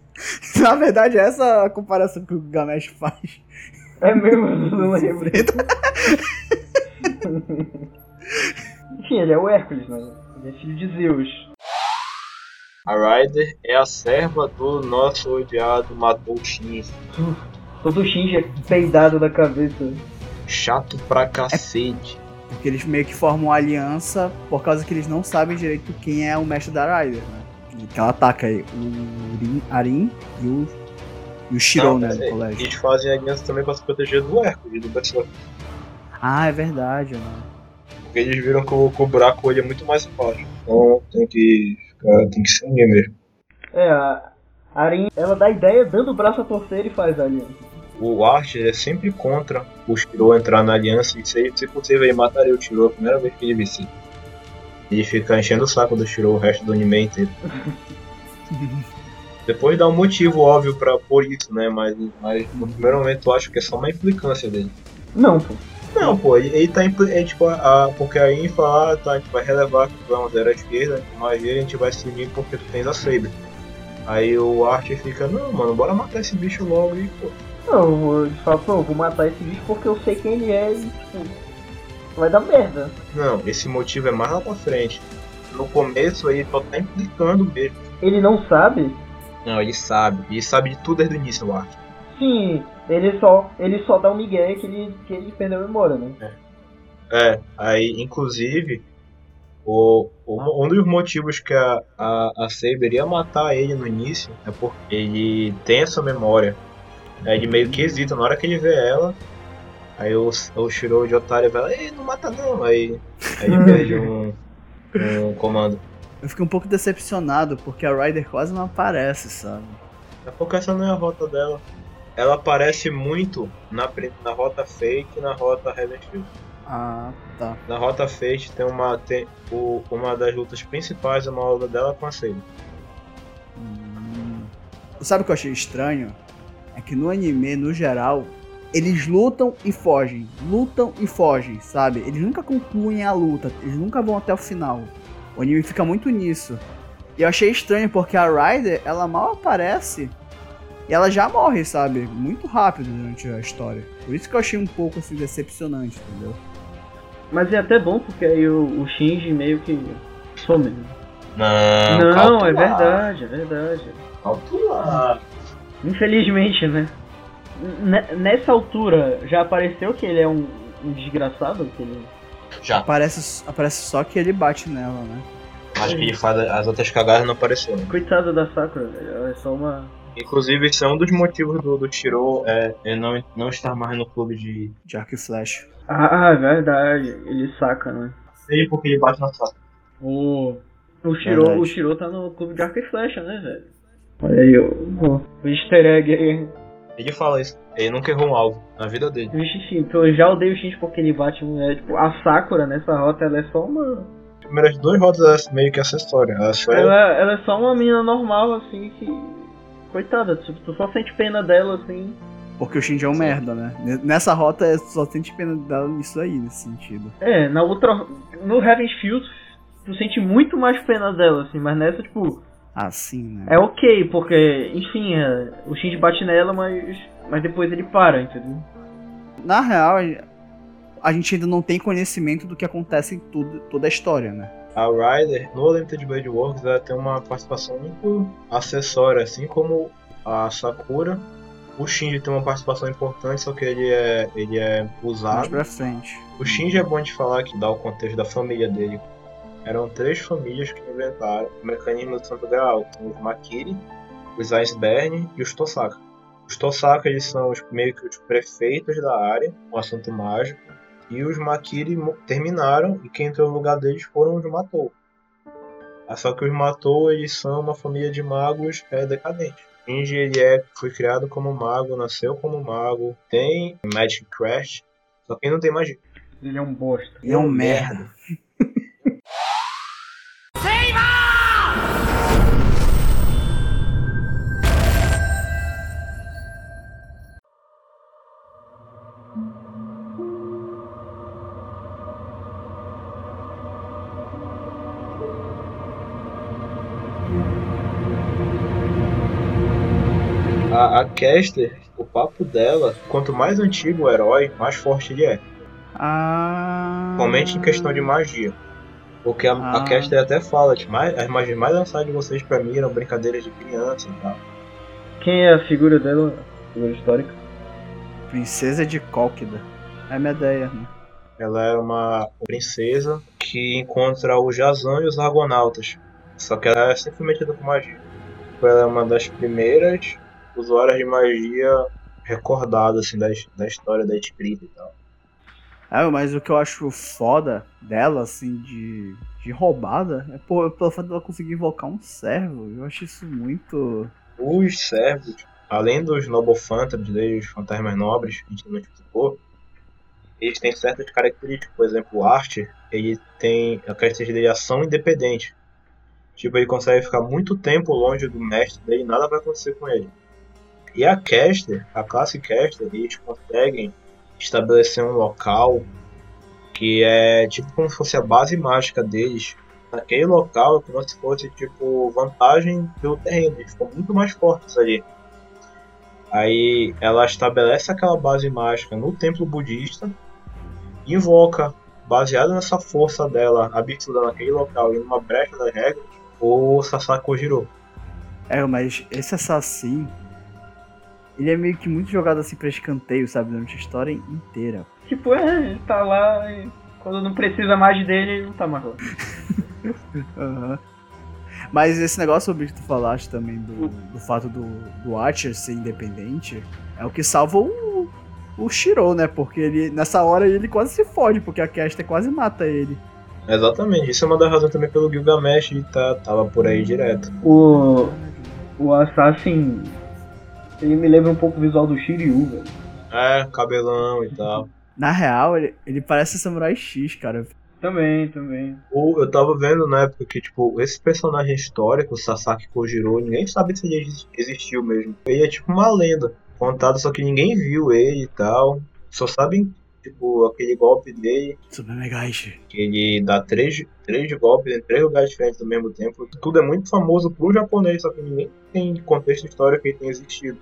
Na verdade, essa é a comparação que o Gamesh faz. É mesmo, eu não lembro. Enfim, ele é o Hércules, né? Ele é filho de Zeus. A Ryder é a serva do nosso odiado Matou Shinji. Todo Shinji é peidado da cabeça. Chato pra cacete. Porque eles meio que formam uma aliança por causa que eles não sabem direito quem é o mestre da Ryder, né? Que ela ataca aí o Rin, Arin e o, e o Shiro, Não, né, do colégio. Eles fazem aliança também pra se proteger do Hércules, do Berserk. Ah, é verdade, né? Porque eles viram que o, que o buraco ele é muito mais forte. Então tem que ficar, tem que se unir mesmo. É, a Arin, ela dá ideia dando o braço a torcer e faz a aliança. O Archer é sempre contra o Shiro entrar na aliança e se, se possível ele mataria o Shiro a primeira vez que ele visse. Ele fica enchendo o saco do Shiro o resto do anime inteiro. Depois dá um motivo óbvio pra, por isso, né? Mas, mas no primeiro momento eu acho que é só uma implicância dele. Não, pô. Não, pô, ele, ele tá é, tipo, a, porque aí fala, ah, tá, a gente vai relevar que tu é uma zero à esquerda, mas a gente vai se unir porque tu tens a Saber. Aí o Archer fica, não, mano, bora matar esse bicho logo e, pô. Não, eu falo, pô, eu vou matar esse bicho porque eu sei quem ele é e, tipo, vai dar merda. Não, esse motivo é mais lá pra frente. No começo ele só tá implicando mesmo. Ele não sabe? Não, ele sabe. Ele sabe de tudo desde o início, o Archer. Sim, ele só, ele só dá um migué que ele, que ele perdeu a memória, né? É, aí inclusive o, o- um dos motivos que a, a, a Saber ia matar ele no início é porque ele tem essa memória. Aí ele meio que hesita na hora que ele vê ela. Aí o, o Shiro de otário vai, ei, não mata não. Aí, aí ele perde um, um comando. Eu fiquei um pouco decepcionado porque a Ryder quase não aparece, sabe? É porque essa não é a rota dela. Ela aparece muito na, na rota Fake e na rota Heaven Shield. Ah, tá. Na Rota Fate tem uma tem o, uma das lutas principais é uma luta dela com a Saber. Hum. Sabe o que eu achei estranho? É que no anime, no geral, eles lutam e fogem, lutam e fogem, sabe? Eles nunca concluem a luta, eles nunca vão até o final. O anime fica muito nisso. E eu achei estranho porque a Ryder, ela mal aparece e ela já morre, sabe? Muito rápido durante a história. Por isso que eu achei um pouco assim decepcionante, entendeu? Mas é até bom porque aí o, o Shinji meio que some. Não, Não, é verdade, é verdade. lá. Infelizmente, né? Nessa altura já apareceu que ele é um, um desgraçado? Que ele... Já. Aparece, aparece só que ele bate nela, né? Acho que ele faz as outras cagadas não apareceu. né? Coitada da Sakura, velho. É só uma. Inclusive, esse é um dos motivos do, do Shiro é, é não, não estar mais no clube de. De arco e flash. Ah, é verdade. Ele saca, né? Seja porque ele bate na sala. O. O Shiro, Verdade. o Shiro tá no clube de arco e flecha, né, velho? Olha aí, o, o, o easter egg aí. Ele fala isso. Ele nunca errou um alvo na vida dele. Vixe, então eu já odeio o Shinji porque ele bate mulher. Tipo, a Sakura nessa rota, ela é só uma. As primeiras duas rodas é meio que acessória. Ela só é Ela, ela é só uma menina normal, assim, que. Coitada, tipo, tu só sente pena dela, assim. Porque o Shinji é um merda, né? Nessa rota é só sente pena dela nisso aí, nesse sentido. É, na outra. No Heaven's Field, tu sente muito mais pena dela, assim, mas nessa, tipo, Assim, né? é ok, porque, enfim, é, o Shinji bate nela, mas. Mas depois ele para, entendeu? Na real, a gente ainda não tem conhecimento do que acontece em tudo, toda a história, né? A Ryder, no Limited Blade Works, ela tem uma participação muito acessória, assim como a Sakura. O Shinji tem uma participação importante, só que ele é, ele é Mais usado. pra frente. O Shinji é bom de falar que dá o contexto da família dele. Eram três famílias que inventaram o mecanismo do Santo Graal. São os Makiri, os Iceberg e os Tosaka. Os Tosaka eles são os, meio que os prefeitos da área, o assunto mágico. E os Makiri terminaram e quem entrou no lugar deles foram os Matou. Ah, Só que os Matou eles são uma família de magos é, decadente. Shinji ele é, foi criado como mago, nasceu como mago, tem Magic Crash, só que ele não tem magia. Ele é um bosta. E é um merda. A, a Caster, o papo dela, quanto mais antigo o herói, mais forte ele é. Ah. Somente em questão de magia. Porque a, a Ah. Caster até fala, tipo, mais, as magias mais lançadas de vocês pra mim eram brincadeiras de criança e tal. Quem é a figura dela? A figura histórica? Princesa de Cólquida. É a minha ideia. Né? Ela é uma princesa que encontra o Jazan e os Argonautas. Só que ela é simplesmente com magia. Ela é uma das primeiras usuárias de magia recordadas assim, da, da história da escrita e tal. Ah, mas o que eu acho foda dela, assim, de, de roubada, é por, pelo fato dela conseguir invocar um servo. Eu acho isso muito. Os servos, além dos Noble Phantoms, os fantasmas nobres, que a gente não explicou, eles têm certas características. Por exemplo, o Archer, ele tem a característica de ação independente. Tipo, ele consegue ficar muito tempo longe do mestre dele e nada vai acontecer com ele. E a Caster, a classe Caster, eles conseguem estabelecer um local que é tipo como se fosse a base mágica deles. Naquele local é como se fosse tipo vantagem pelo terreno, eles ficam muito mais fortes ali. Aí ela estabelece aquela base mágica no templo budista, invoca, baseado nessa força dela, absurda naquele local e numa brecha das regras, o Sasaki Kojiro. É, mas esse assassino. Ele é meio que muito jogado assim pra escanteio, sabe? Durante a história inteira. Tipo, é, ele tá lá e quando não precisa mais dele, ele não tá mais lá. Aham. Mas esse negócio sobre que tu falaste também do, do fato do, do Archer ser independente é o que salva o, o Shiro, né? Porque ele, nessa hora ele quase se fode, porque a Caster quase mata ele. Exatamente, isso é uma das razões também pelo Gilgamesh e tá, tava por aí direto. O. O Assassin. Ele me lembra um pouco o visual do Shiryu, velho. É, cabelão e tal. Na real, ele, ele parece Samurai X, cara. Também, também. Ou eu tava vendo na época que, tipo, esse personagem histórico, o Sasaki Kojiro, ninguém sabe se ele exi- existiu mesmo. Ele é tipo uma lenda contada, só que ninguém viu ele e tal. Só sabem tipo, aquele golpe dele, Super Megaishi. que ele dá três, três golpes em três lugares diferentes ao mesmo tempo. Tudo é muito famoso pro japonês, só que ninguém tem contexto histórico que ele tenha existido.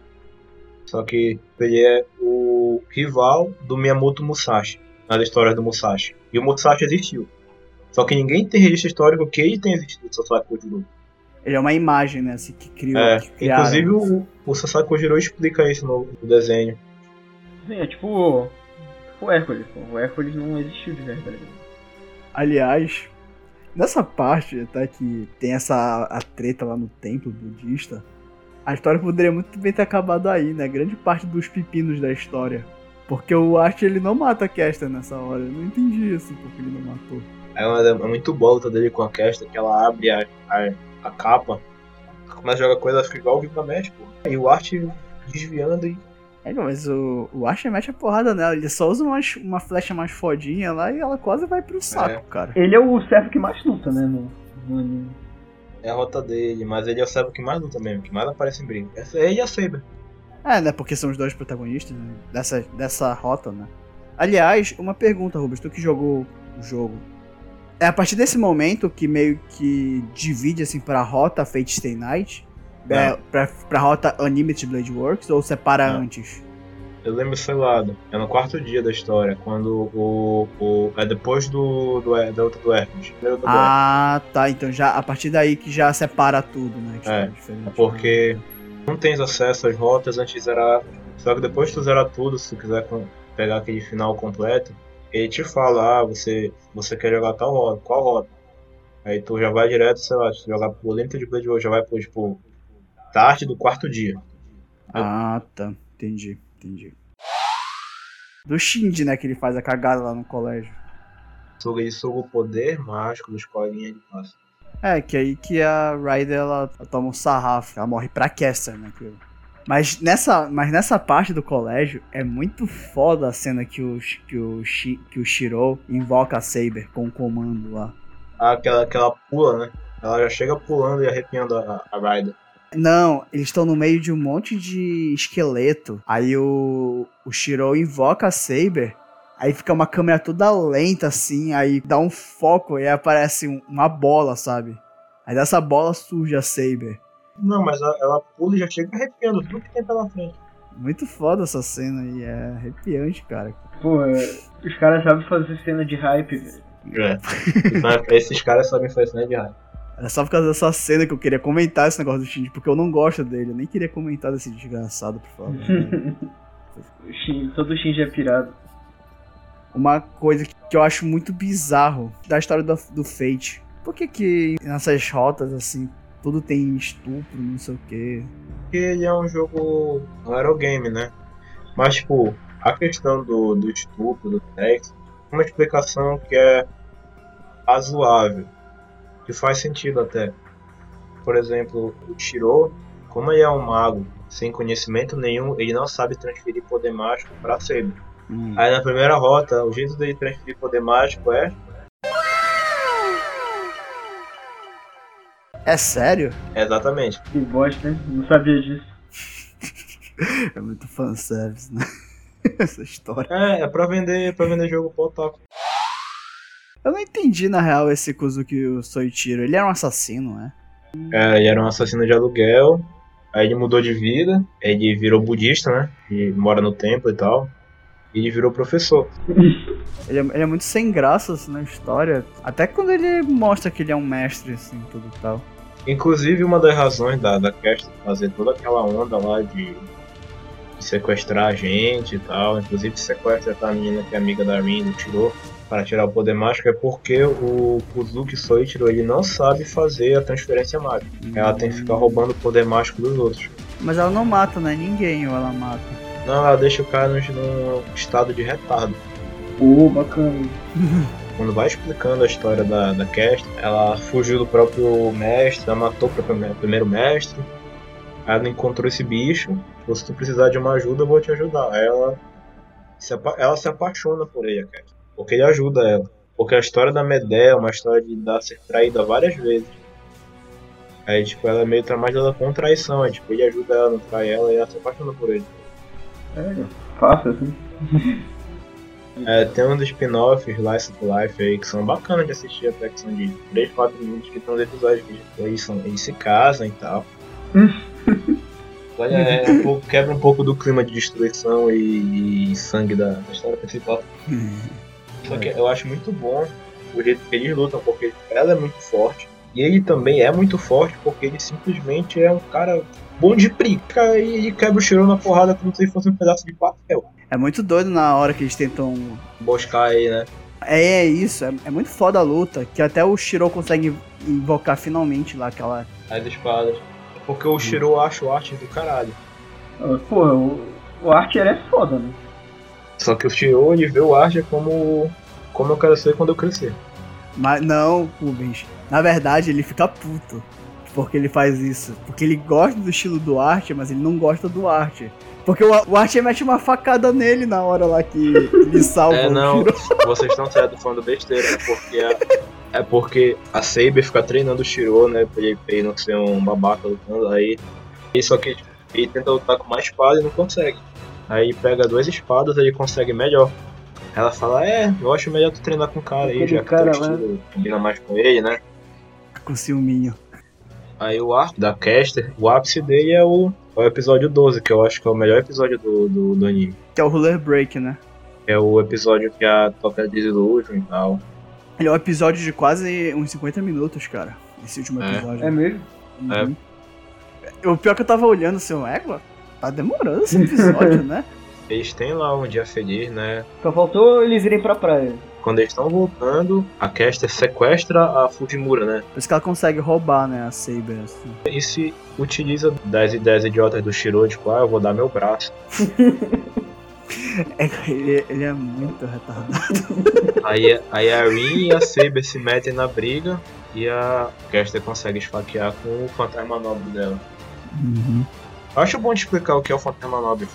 Só que ele é o rival do Miyamoto Musashi, nas histórias do Musashi. E o Musashi existiu. Só que ninguém tem registro histórico que ele tenha existido, o Sasaki Kojiro. Ele é uma imagem, né? Assim, que criou. É, que criaram. inclusive o, o Sasaki Kojiro explica isso no, no desenho. Sim, é tipo. Tipo o Hércules, pô. O Hércules não existiu de verdade. Aliás, nessa parte, tá, que tem essa a treta lá no templo budista, a história poderia muito bem ter acabado aí, né? Grande parte dos pepinos da história. Porque o Art ele não mata a Kester nessa hora. Eu não entendi assim porque ele não matou. É, uma- é muito boa a luta dele com a Kesta, que ela abre a, a, a capa, começa a jogar coisa, fica igual o Gilgamesh, pô. E o Art desviando e. É, mas o, o Archer mete a porrada nela, ele só usa uma, uma flecha mais fodinha lá e ela quase vai pro saco, É. cara. Ele é o servo que mais luta, né? No, no anime. É a rota dele, mas ele é o servo que mais luta mesmo, que mais aparece em briga. Essa é ele e a Saber. É, né? Porque são os dois protagonistas né, dessa, dessa rota, né? Aliás, uma pergunta, Rubens, tu que jogou o jogo. É a partir desse momento que meio que divide assim pra rota Fate Stay Night? É, pra, pra rota Unlimited Blade Works ou separa Não. antes? Eu lembro, sei lá, é no quarto dia da história, quando o. o é depois do, do da luta do Hermes. Ah, tá. Então já a partir daí que já separa tudo, né? Que É, tá diferente. porque não tens acesso às rotas antes de zerar. Só que depois que tu zerar tudo, se tu quiser pegar aquele final completo, ele te fala, ah, você, você quer jogar tal rota, qual rota? Aí tu já vai direto, sei lá, se tu jogar pro Limited Blade World, já vai pro, tipo, tarde do quarto dia. Ah, tá. Entendi, entendi. Do Shinji, né? Que ele faz a cagada lá no colégio. Suga ele suga o poder mágico dos coleguinhas de classe. É, que aí que a Ryder ela toma um sarrafo, ela morre pra Kester, né? que- Mas nessa, mas nessa parte do colégio é muito foda a cena que o, que o, que o Shiro invoca a Saber com o comando lá. Ah, aquela, aquela pula, né? Ela já chega pulando e arrepiando a, a Ryder. Não, eles estão no meio de um monte de esqueleto. Aí o, o Shiro invoca a Saber. Aí fica uma câmera toda lenta assim. Aí dá um foco e aparece um- uma bola, sabe? Aí dessa bola surge a Saber. Não, mas ela, ela pula e já chega arrepiando tudo que tem pela frente. Muito foda essa cena e é arrepiante, cara. Pô, é, os caras sabem fazer cena de hype, velho. É. Esses caras sabem fazer cena de raiva. Era só por causa dessa cena que eu queria comentar esse negócio do Shinji, porque eu não gosto dele. Eu nem queria comentar desse desgraçado, por favor. O todo Shinji é pirado. Uma coisa que eu acho muito bizarro da história do, do Fate. Por que que nessas rotas, assim, tudo tem estupro, não sei o quê? Porque ele é um jogo. um aerogame, né? Mas, tipo, a questão do, do estupro, do sexo, uma explicação que é razoável. Que faz sentido até. Por exemplo, o Shiro, como ele é um mago sem conhecimento nenhum, ele não sabe transferir poder mágico pra Saber. Aí na primeira rota, o jeito dele transferir poder mágico é. É sério? Exatamente. Que bosta, né? Não sabia disso. É muito fanservice, né? Essa história. É, é pra vender, pra vender jogo pro otaku. Eu não entendi, na real, esse Kuzuki o Soichiro. Ele era um assassino, né? É, ele era um assassino de aluguel. Aí ele mudou de vida. Ele virou budista, né? E mora no templo e tal. E ele virou professor. Ele é, ele é muito sem graça assim, na história. Até quando ele mostra que ele é um mestre, assim, tudo e tal. Inclusive, uma das razões da, da Cast fazer toda aquela onda lá de, de sequestrar a gente e tal. Inclusive, sequestra a menina que é amiga da Rin, tirou para tirar o poder mágico. É porque o Kuzuki Soichiro ele não sabe fazer a transferência mágica. Ela tem que ficar roubando o poder mágico dos outros. Mas ela não mata, né? Ninguém ou ela mata. Não, ela deixa o cara no, no estado de retardo. Pô, bacana. Quando vai explicando a história da, da Cast, ela fugiu do próprio mestre, ela matou o próprio primeiro mestre. Aí ela encontrou esse bicho. Se tu precisar de uma ajuda, eu vou te ajudar. Aí ela se, apa- ela se apaixona por ele, a Cast. Porque ele ajuda ela. Porque a história da Medea é uma história de dar ser traída várias vezes. Aí, tipo, ela é meio traumatizada com traição. Aí, tipo, ele ajuda ela, não trai ela e ela se apaixona por ele. É, fácil assim. É, tem uns spin-offs, Slice of Life aí, que são bacanas de assistir até que são de 3, 4 minutos, que tem uns episódios que eles, são, eles se casam e tal. Olha, é, um pouco- quebra um pouco do clima de destruição e, e sangue da, da história principal. Só que eu acho muito bom o jeito que eles lutam, porque ela é muito forte. E ele também é muito forte porque ele simplesmente é um cara bom de briga e quebra o Shiro na porrada como se fosse um pedaço de papel. É muito doido na hora que eles tentam. Buscar aí, né? É, é isso, é, é muito foda a luta, que até o Shiro consegue invocar finalmente lá aquela. As espadas. Porque o Shiro acha o arte do caralho. Ah, Pô, o, o Archer é foda, né? Só que o Shiro ele vê o Archer como. Como eu quero ser quando eu crescer. Mas não, Rubens. Na verdade, ele fica puto. Porque ele faz isso. Porque ele gosta do estilo do Archer, mas ele não gosta do Archer. Porque o, o Archer mete uma facada nele na hora lá que ele salva É, não, vocês estão certo falando besteira, é porque a, é porque a Saber fica treinando o Shiro, né, pra ele, pra ele não ser um babaca lutando, aí, e só que ele tenta lutar com uma espada e não consegue. Aí pega duas espadas, ele consegue melhor. Ela fala, é, eu acho melhor tu treinar com o cara aí, já que cara estilo combina mais com ele, né. Com ciúminho. Aí o arco da Caster, o ápice dele é o, é o episódio 12, que eu acho que é o melhor episódio do, do, do anime. Que é o Ruler Break, né? É o episódio que a toca Disillusion e tal. Ele é um episódio de quase uns 50 minutos, cara. Esse último É. episódio. É mesmo? Uhum. O pior que eu tava olhando assim, égua, tá demorando esse episódio, né? Eles têm lá um dia feliz, né? Só faltou eles irem pra praia. Quando eles estão voltando, a Caster sequestra a Fujimura, né? Por isso que ela consegue roubar, né, a Saber, assim. E se utiliza das ideias idiotas do Shiro, tipo, ah, eu vou dar meu braço. É, ele, ele é muito retardado. Aí, aí a Rin e a Saber se metem na briga e a Caster consegue esfaquear com o fantasma nobre dela. Eu acho bom de explicar o que é o fantasma nobre.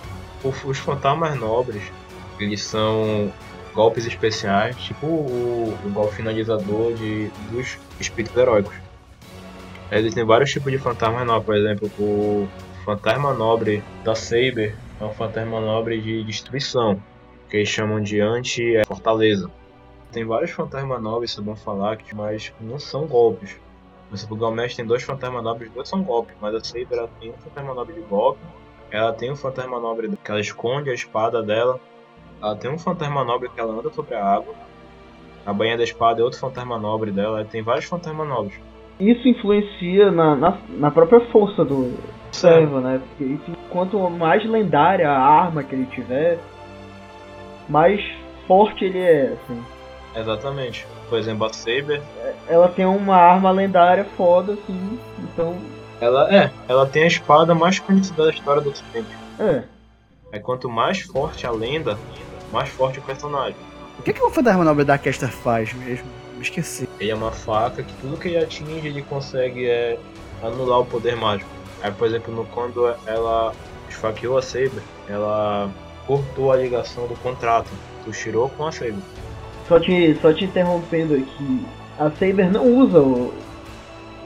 Os fantasmas nobres, eles são golpes especiais, tipo o, o golpe finalizador de, dos espíritos heróicos. Existem vários tipos de fantasmas nobres, por exemplo, o fantasma nobre da Saber é um fantasma nobre de destruição, que eles chamam de anti-fortaleza. Tem vários fantasmas nobres, é bom falar, mas não são golpes. Exemplo, o Galmesh tem dois fantasmas nobres, dois são golpes, mas a Saber tem um fantasma nobre de golpe, ela tem um fantasma nobre que ela esconde a espada dela, ela tem um fantasma nobre que ela anda sobre a água, a banha da espada é outro fantasma nobre dela, ela tem vários fantasmas nobres. Isso influencia na, na, na própria força do servo, né? Porque isso, quanto mais lendária a arma que ele tiver, mais forte ele é, assim. Exatamente. Por exemplo, a Saber, Ela tem uma arma lendária foda, assim, então. Ela é, ela tem a espada mais conhecida da história do Ocidente. É. É quanto mais forte a lenda, mais forte o personagem. O que, que o fantasma nobre da Caster faz mesmo? Me esqueci. Ele é uma faca que tudo que ele atinge ele consegue é, anular o poder mágico. Aí, por exemplo, no, quando ela esfaqueou a Saber, ela cortou a ligação do contrato do Shiro com a Saber. Só te, só te interrompendo aqui, a Saber não usa o,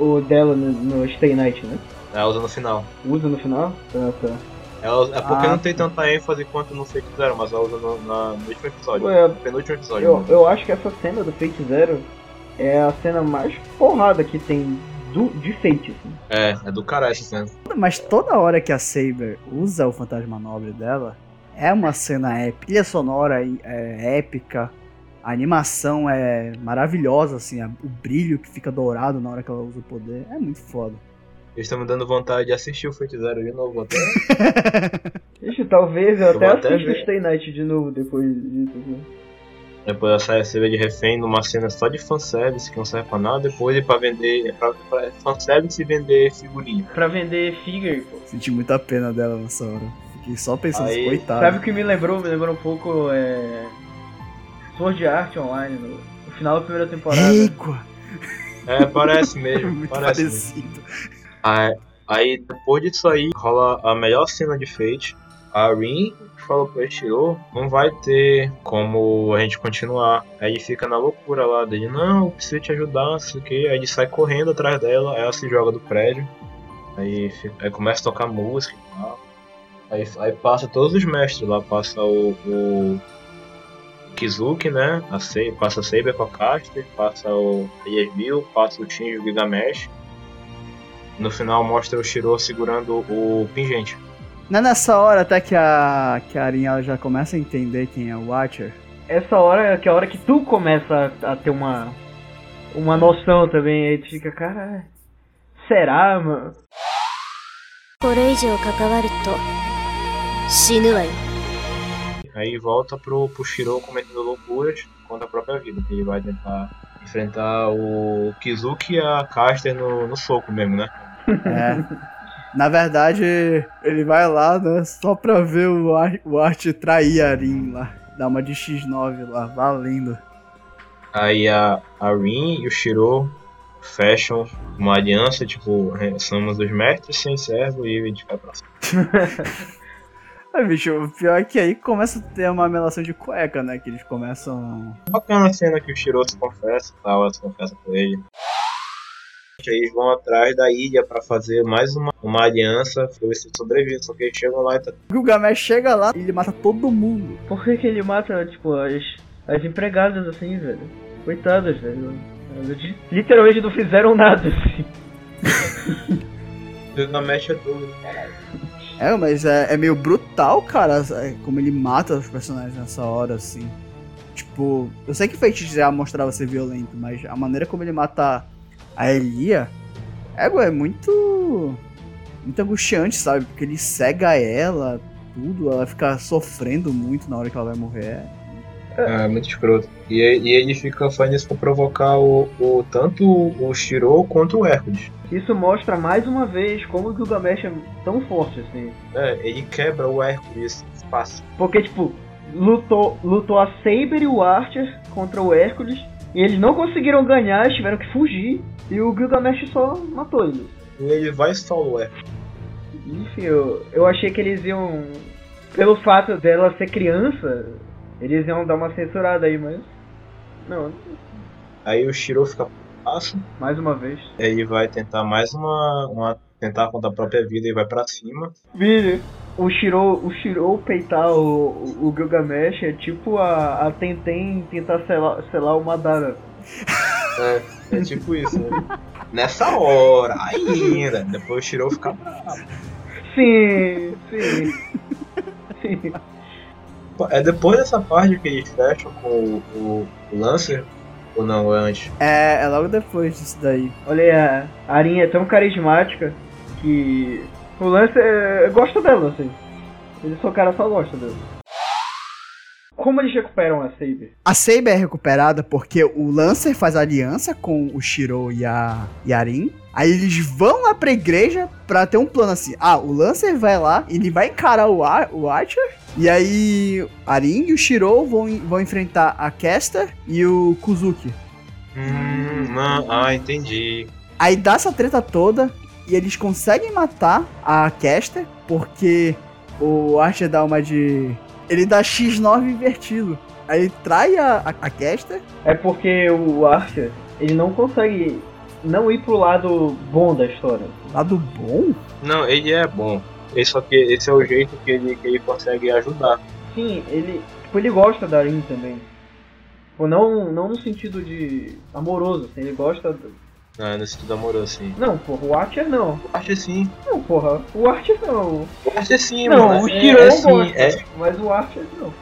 o dela no, no Stay Night, né? Ela usa no final. Usa no final? Tá, tá. Ela, é porque Ah, não tem tanta ênfase quanto no Fate Zero, mas ela usa no, na- no último episódio. Ué, No penúltimo episódio. eu, eu acho que essa cena do Fate Zero é a cena mais porrada que tem do, de Fate, assim. É, é do caralho essa cena. Mas toda hora que a Saber usa o fantasma nobre dela, é uma cena épica. Trilha sonora é épica. A animação é maravilhosa, assim. a- O brilho que fica dourado na hora que ela usa o poder. É muito foda. Eles estão me dando vontade de assistir o Fate Zero de novo até. Ixi, talvez eu Eu até assista o. Stay Night de novo depois disso. assim. Depois ela sai a cerveja de refém numa cena só de fanservice, que não serve pra nada. Depois é pra vender. É pra, pra fanservice e vender figurinha. Pra vender figure, pô. Senti muita pena dela nessa hora. Fiquei só pensando, Aí, coitado. Sabe o que me lembrou? Me lembrou um pouco é. Sword Art Online, no, no final da primeira temporada. Égua! É, parece mesmo. Muito parece mesmo. parecido. Aí, aí, depois disso aí, rola a melhor cena de Fate. A Rin falou pro Shiro, não vai ter como a gente continuar. Aí ele fica na loucura lá dele, não, eu preciso te ajudar, não sei o que. Aí ele sai correndo atrás dela, aí ela se joga do prédio. Aí, fica- aí começa a tocar música e tal. Aí, aí passa todos os mestres lá, passa o. o Kizuki, né? A Sei- passa a Saber com a Caster, passa o Yevil, passa o Shinji e o Gigamesh. No final mostra o Shiro segurando o pingente. Não é nessa hora até que a, que a Arin ela já começa a entender quem é o Watcher? Essa hora é que é a hora que tu começa a, a ter uma uma noção também, aí tu fica, cara, será, mano? これ以上関わると死ぬわよ Aí volta pro, pro Shiro cometendo loucuras contra a própria vida. que Ele vai tentar enfrentar o Kizuki e a Caster no, no soco mesmo, né? É. Na verdade, ele vai lá, né? Só pra ver o, Ar o Art trair a Arin lá. Dar uma de X9 lá, valendo. Aí a, a Rin e o Shiro fecham uma aliança, tipo, é, somos os mestres sem servo e a gente vai pra cima. É, bicho, o pior é que aí começa a ter uma melação de cueca, né? Que eles começam. Bacana a cena que o Shiro se confessa e tal, ela se confessa com ele. Aí eles vão atrás da ilha pra fazer mais uma, uma aliança pra ver se eles sobrevivem. Só que eles chegam lá e tá O Gilgamesh chega lá e ele mata todo mundo. Por que, que ele mata, tipo, as, as empregadas assim, velho? Coitadas, velho. Elas Literalmente não fizeram nada, assim. o Gilgamesh é doido. É, mas é, é meio brutal, cara, é, como ele mata os personagens nessa hora, assim. Tipo, eu sei que Fate já mostrava ser violento, mas a maneira como ele mata a Elia é, é muito. muito angustiante, sabe? Porque ele cega ela, tudo, ela fica sofrendo muito na hora que ela vai morrer. É, muito escroto. E, e ele fica fazendo isso pra provocar o, o, tanto o Shiro quanto o Hércules. Isso mostra mais uma vez como o Gilgamesh é tão forte, assim. É, ele quebra o Hércules fácil. Porque, tipo, lutou, lutou a Saber e o Archer contra o Hércules. E eles não conseguiram ganhar, eles tiveram que fugir. E o Gilgamesh só matou eles. E ele vai solo o Hércules. Enfim, eu, eu achei que eles iam. Pelo fato dela ser criança, eles iam dar uma censurada aí, mas. Não, Aí o Shiro fica passo. mais uma vez. Ele vai tentar mais uma, uma. tentar contra a própria vida e vai pra cima. Vire, o Shiro, o Shiro peitar o, o, o Gilgamesh é tipo a, a Tenten tentar selar, selar o Madara. É, é tipo isso, né? Nessa hora, ainda. Depois o Shiro fica bravo. Sim, sim. sim. É depois dessa parte que eles fecham com o, o, o Lancer? Ou não, é antes? É, é logo depois disso daí. Olha aí, a Arin é tão carismática que o lance é, gosta dela, assim. Ele só o cara só gosta dela. Como eles recuperam a Saber? A Saber é recuperada porque o Lancer faz aliança com o Shiro e a Yarin. Aí eles vão lá pra igreja pra ter um plano assim. Ah, o Lancer vai lá, ele vai encarar o, Ar o Archer. E aí Arin e o Shiro vão, vão enfrentar a Caster e o Kuzuki. Hum, não, ah, entendi. Aí dá essa treta toda e eles conseguem matar a Caster porque o Archer dá uma de. Ele dá X9 invertido. Aí ele trai a, a, a Caster. É porque o Archer, ele não consegue não ir pro lado bom da história. Lado bom? Não, ele é bom. Esse, só que esse é o jeito que ele, que ele consegue ajudar. Sim, ele, tipo, ele gosta da Arin também. Tipo, não, não no sentido de amoroso, assim, ele gosta. do- Ah, no sentido amoroso, sim. Não, porra, o Archer não. Eu acho sim. Não, porra, o Archer não. Eu acho sim, Não, mano. o É- Shiro é, sim, gosta, é. mas o Archer não.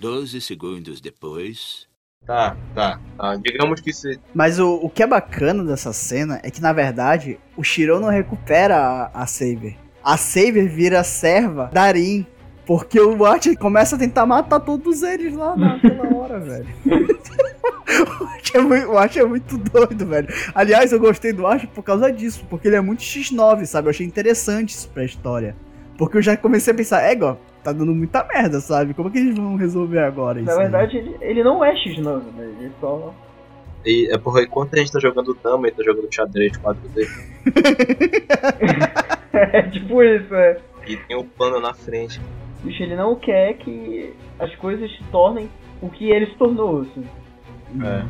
Doze segundos depois. Tá, tá, tá. Digamos que se. Mas o, o que é bacana dessa cena é que, na verdade, o Shiro não recupera a, a Saber. A Saber vira serva da Arin. Porque o Archer começa a tentar matar todos eles lá naquela hora, velho. o, Archer é é muito doido, velho. Aliás, eu gostei do Archer por causa disso. Porque ele é muito X9, sabe? Eu achei interessante isso pra história. Porque eu já comecei a pensar, é, ó, tá dando muita merda, sabe? Como é que eles vão resolver agora isso? Na aí? verdade, ele, ele não é X9, né? Ele só. e- É porque enquanto a gente tá jogando dama, ele tá jogando xadrez 4D. é tipo isso, é. E tem o plano na frente. Bicho, ele não quer que as coisas se tornem o que ele se tornou, assim. É.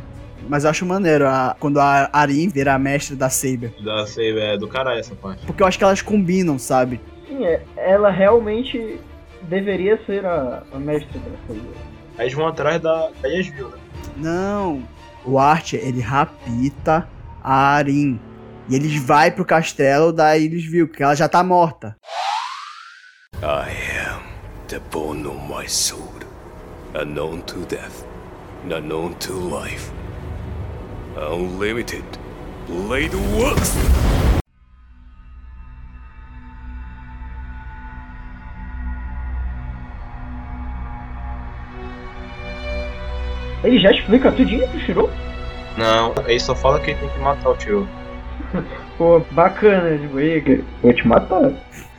Mas eu acho maneiro a- quando a Arin vira a mestre da Saber. Da save é do caralho essa parte. Porque eu acho que elas combinam, sabe? Sim, é, ela realmente deveria ser a, a mestre da. Aí eles vão atrás da, da Yasville, né? Não. O Art, ele rapita a Arin. E eles vai pro castelo da Elisville, porque ela já tá morta. I am the bone of my sword, unknown to death, unknown to life. Unlimited blade works! Ele já explica tudinho pro Shiro? Não, aí só fala que ele tem que matar o Shiro. Pô, bacana, tipo, "Ei, cara, vou te matar.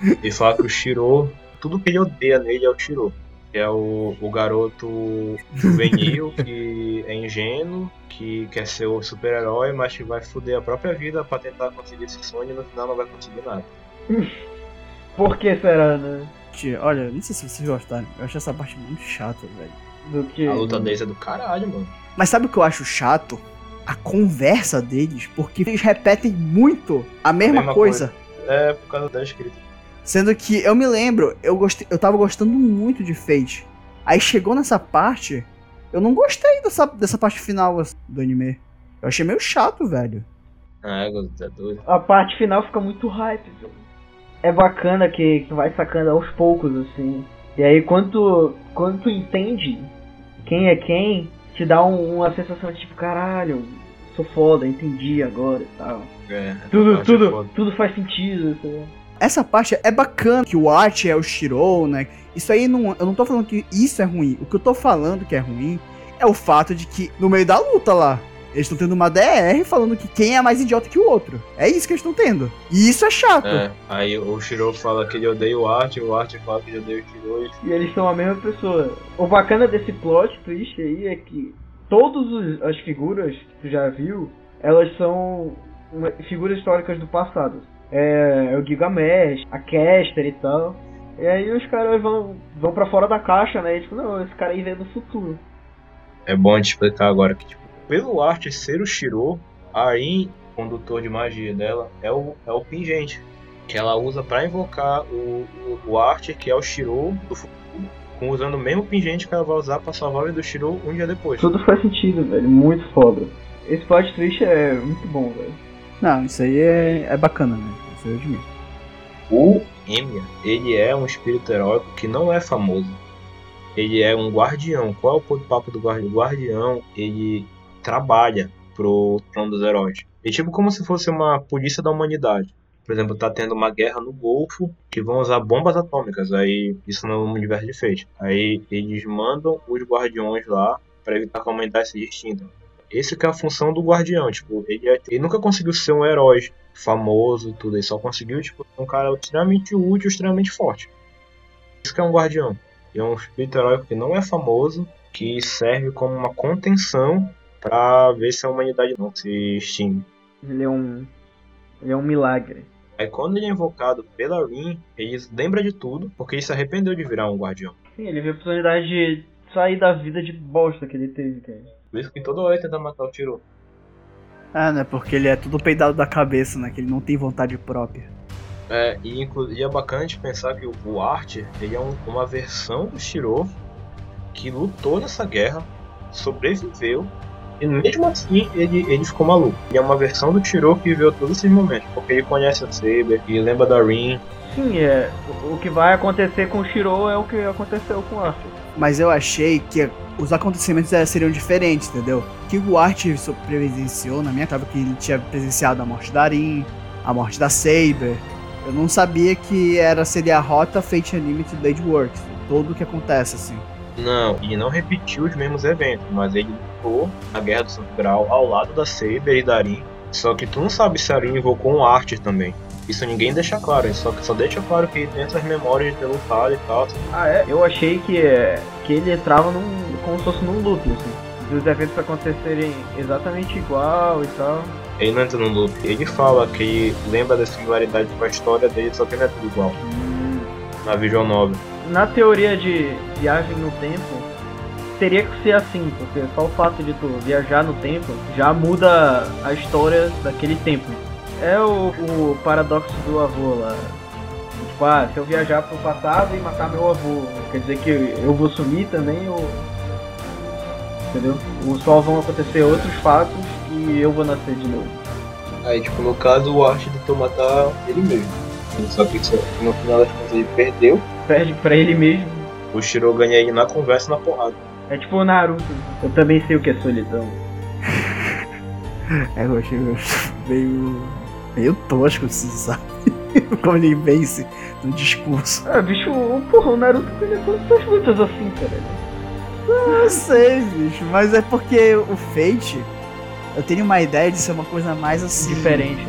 Ele fala que o Shiro, tudo que ele odeia nele é o Shiro. Que é o, o garoto juvenil que é ingênuo, que quer ser o super-herói, mas que vai foder a própria vida pra tentar conseguir esse sonho e no final não vai conseguir nada. Por que será, né? Tia, Olha, não sei se vocês gostaram. Eu acho essa parte muito chata, velho. Do que. A luta deles é do caralho, mano. Mas sabe o que eu acho chato? A conversa deles, porque eles repetem muito a mesma, Mesma coisa. É por causa da escrita. Sendo que eu me lembro, eu gostei, eu tava gostando muito de Fate. Aí chegou nessa parte, eu não gostei dessa, dessa parte final assim, do anime. Eu achei meio chato, velho. Ah, é doido. A parte final fica muito hype, velho. É bacana que, que vai sacando aos poucos, assim. E aí quando tu, quando tu entende quem é quem, te dá um- uma sensação de tipo, caralho, sou foda, entendi agora e tal. É, Tudo, acho tudo, foda. tudo faz sentido, sabe? Essa parte é bacana, que o Art é o Shiro, né? Isso aí não. Eu não tô falando que isso é ruim. O que eu tô falando que é ruim é o fato de que, no meio da luta lá, eles estão tendo uma DR falando que quem é mais idiota que o outro. É isso que eles estão tendo. E isso é chato. É, aí o Shiro fala que ele odeia o Art, o Art fala que ele odeia o Shiro e E eles são a mesma pessoa. O bacana desse plot twist aí é que todas as figuras que tu já viu, elas são figuras históricas do passado. É, o Gigamesh, a Caster e tal. E aí os caras vão, vão pra fora da caixa, né? E tipo, não, esse cara aí veio do futuro. É bom te explicar agora que, tipo, pelo Art ser o Shiro, a Arin, condutor de magia dela, é o, é o pingente. Que ela usa pra invocar o, o, o Art, que é o Shiro do futuro, usando o mesmo pingente que ela vai usar pra salvar a vida do Shiro um dia depois. Tudo faz sentido, velho. Muito foda. Esse plot twist é muito bom, velho. Não, isso aí é, é bacana, né? Isso eu admito. O Emiya, ele é um espírito heróico que não é famoso. Ele é um guardião. Qual é o papo do guardião? O guardião, ele trabalha pro trono dos heróis. É tipo como se fosse uma polícia da humanidade. Por exemplo, tá tendo uma guerra no Golfo que vão usar bombas atômicas. Aí, isso no universo de Fate. Aí, eles mandam os guardiões lá para evitar que a humanidade se extinta. Esse que é a função do guardião, tipo, ele, é- ele nunca conseguiu ser um herói famoso, tudo, ele só conseguiu, tipo, um cara extremamente útil, extremamente forte. Isso que é um guardião. É um espírito heróico que não é famoso, que serve como uma contenção pra ver se a humanidade não se extingue. Ele é um. Ele é um milagre. Aí quando ele é invocado pela Rin, ele lembra de tudo, porque ele se arrependeu de virar um guardião. Sim, ele viu a oportunidade de sair da vida de bosta que ele teve, cara. Por isso que toda hora ele tenta matar o Tiro. Ah, né? Porque ele é tudo peidado da cabeça, né? Que ele não tem vontade própria. É, e, e é bacana de pensar que o, o Art, ele é um- uma versão do Shiro que lutou nessa guerra, sobreviveu, e mesmo assim ele, ele ficou maluco. Ele é uma versão do Shiro que viveu todos esses momentos, porque ele conhece a Saber, ele lembra da Rin. Sim, é. O, o que vai acontecer com o Shiro é o que aconteceu com o Arthur. Mas eu achei que os acontecimentos seriam diferentes, entendeu? Que o Art so- presenciou na minha casa que ele tinha presenciado a morte da Arin, a morte da Saber. Eu não sabia que era seria a rota Fate Unlimited Blade Works. Todo o que acontece, assim. Não, ele não repetiu os mesmos eventos, mas ele lutou na Guerra do Santo Grau ao lado da Saber e da. Só que tu não sabe se a invocou um Art também. Isso ninguém deixa claro, só, só deixa claro que ele tem essas memórias de ter lutado e tal. Ah, é? Eu achei que, é, que ele entrava num, como se fosse num loop, assim. Dos eventos acontecerem exatamente igual e tal. Ele não entra no loop. Ele fala que lembra da similaridade com a história dele, só que não é tudo igual. Na Vision 9. Na teoria de viagem no tempo, teria que ser assim, porque só o fato de tu viajar no tempo já muda a história daquele tempo. É o, o paradoxo do avô lá. Tipo, ah, se eu viajar pro passado e matar meu avô, quer dizer que eu vou sumir também ou, entendeu? Ou só vão acontecer outros fatos e eu vou nascer de novo. Aí, tipo, no caso, o Art tentou matar ele mesmo. Só que no final das contas ele perdeu. Perde pra ele mesmo. O Shiro ganha ele na conversa e na porrada. É tipo o Naruto. Eu também sei o que é solidão. É, eu achei meio. meio tosco, assim, sabe? Como ele vence no discurso. Ah, bicho, o- porra, o Naruto ganha todas as lutas assim, cara. Eu sei, bicho, mas é porque o Fate. Eu tenho uma ideia de ser uma coisa mais assim. Diferente.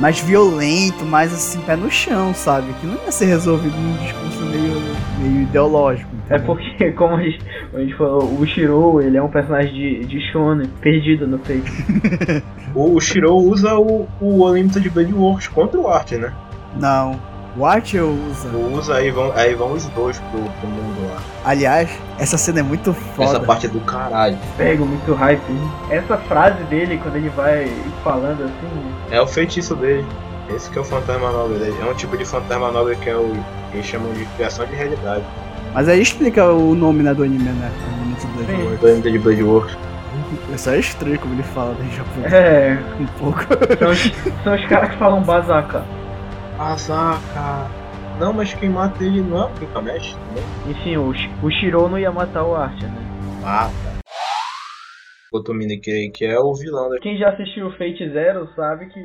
Mais violento, mais assim, pé no chão, sabe? Que não ia ser resolvido num discurso meio, meio ideológico. É entendeu? porque, como a gente, como a gente falou, o Shiro, ele é um personagem de, de Shonen, perdido no Fate. O Shiro usa o, o Unlimited Blade Works contra o Art, né? Não. O Art eu usa. Usa, aí vão, aí vão os dois pro, pro mundo lá. Aliás, essa cena é muito foda. Essa parte é do caralho. Pega muito hype. Essa frase dele, quando ele vai falando assim, É o feitiço dele. Esse que é o fantasma nobre dele. É um tipo de fantasma nobre que é o. que eles chamam de criação de realidade. Mas aí explica o nome né, do anime, né? O nome do Sim. World. Do Unlimited Blade Works. É só estranho como ele fala né, em japonês. é, Um pouco. são os, são os caras que falam bazaka. Asaka. Não, mas quem mata ele não é o Gilgamesh, né? Enfim, o, o Shiro não ia matar o Archer, né? Mata. Kotomini, que, que é o vilão da. Quem já assistiu o Fate Zero sabe que,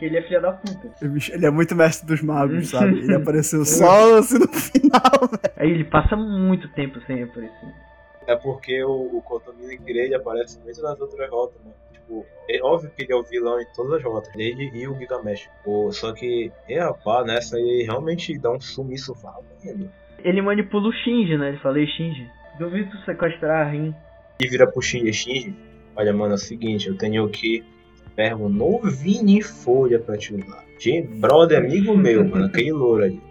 que ele é filha da puta. Ele é muito mestre dos magos, sabe? Ele apareceu só assim no final. Aí ele passa muito tempo sem aparecer. É porque o, o Kotomini Grade aparece muito nas outras rotas, né? Tipo, é óbvio que ele é o vilão em todas as rotas, ele e o Gilgamesh. Pô, só que, é rapaz, nessa ele realmente dá um sumiço valendo. Ele manipula o Shinji, né? Ele fala, Shinji, duvido tu sequestrar a Rin. E vira pro Shinji, Shinji, olha mano, é o seguinte, eu tenho aqui ferro novinho em folha pra te usar. Gente, brother, amigo meu, mano, aquele louro ali.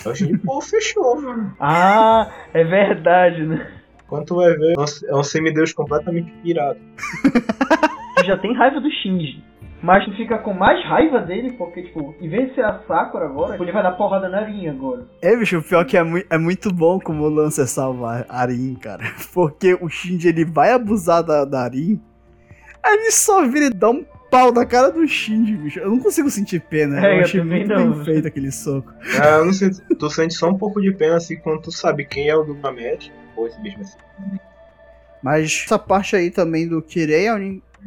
Então o Shinji, pô, fechou, mano. Ah, é verdade, né? Quando tu vai ver, é um- é um semideus completamente pirado. Já tem raiva do Shinji. Mas tu fica com mais raiva dele, porque, tipo, em vez de ser a Sakura agora, ele vai dar porrada na Rin agora. É, bicho, o pior que é, mui- é muito bom como o Lancer salva a Arin, cara. Porque o Shinji, ele vai abusar da, da Arin, aí ele só vira e dá um pau na cara do Shinji, bicho. Eu não consigo sentir pena. É, eu eu achei também muito não. bem feito aquele soco. Ah, eu não sei, tu sente só um pouco de pena assim quando tu sabe quem é o Gilgamesh. Pô, esse bicho vai ser. Mas essa parte aí também do Kirei, é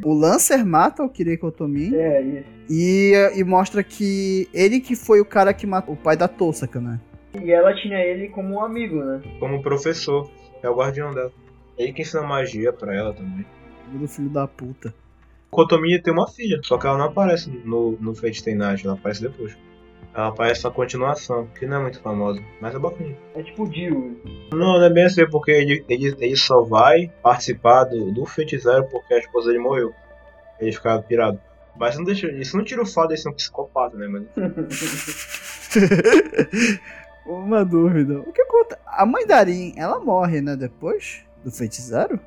o- Lancer mata o Kirei Kotomi É, isso. e, e mostra que ele que foi o cara que matou o pai da Tosaka, né? E ela tinha ele como um amigo, né? Como professor, é o guardião dela. Ele que ensina magia pra ela também. Do filho da puta. Kotomi tem uma filha, só que ela não aparece no, no Fate Night, ela aparece depois. Ela aparece na continuação, que não é muito famosa, mas é bacana. É tipo o Dio. Não, não é bem assim, porque ele, ele, ele só vai participar do, do Fate Zero porque a esposa dele morreu. Ele ficava pirado. Mas não deixa, isso não tira o fato de ser um psicopata, né, mano? Uma dúvida. O que acontece? A mãe da Arin, ela morre, né, depois do Fate Zero?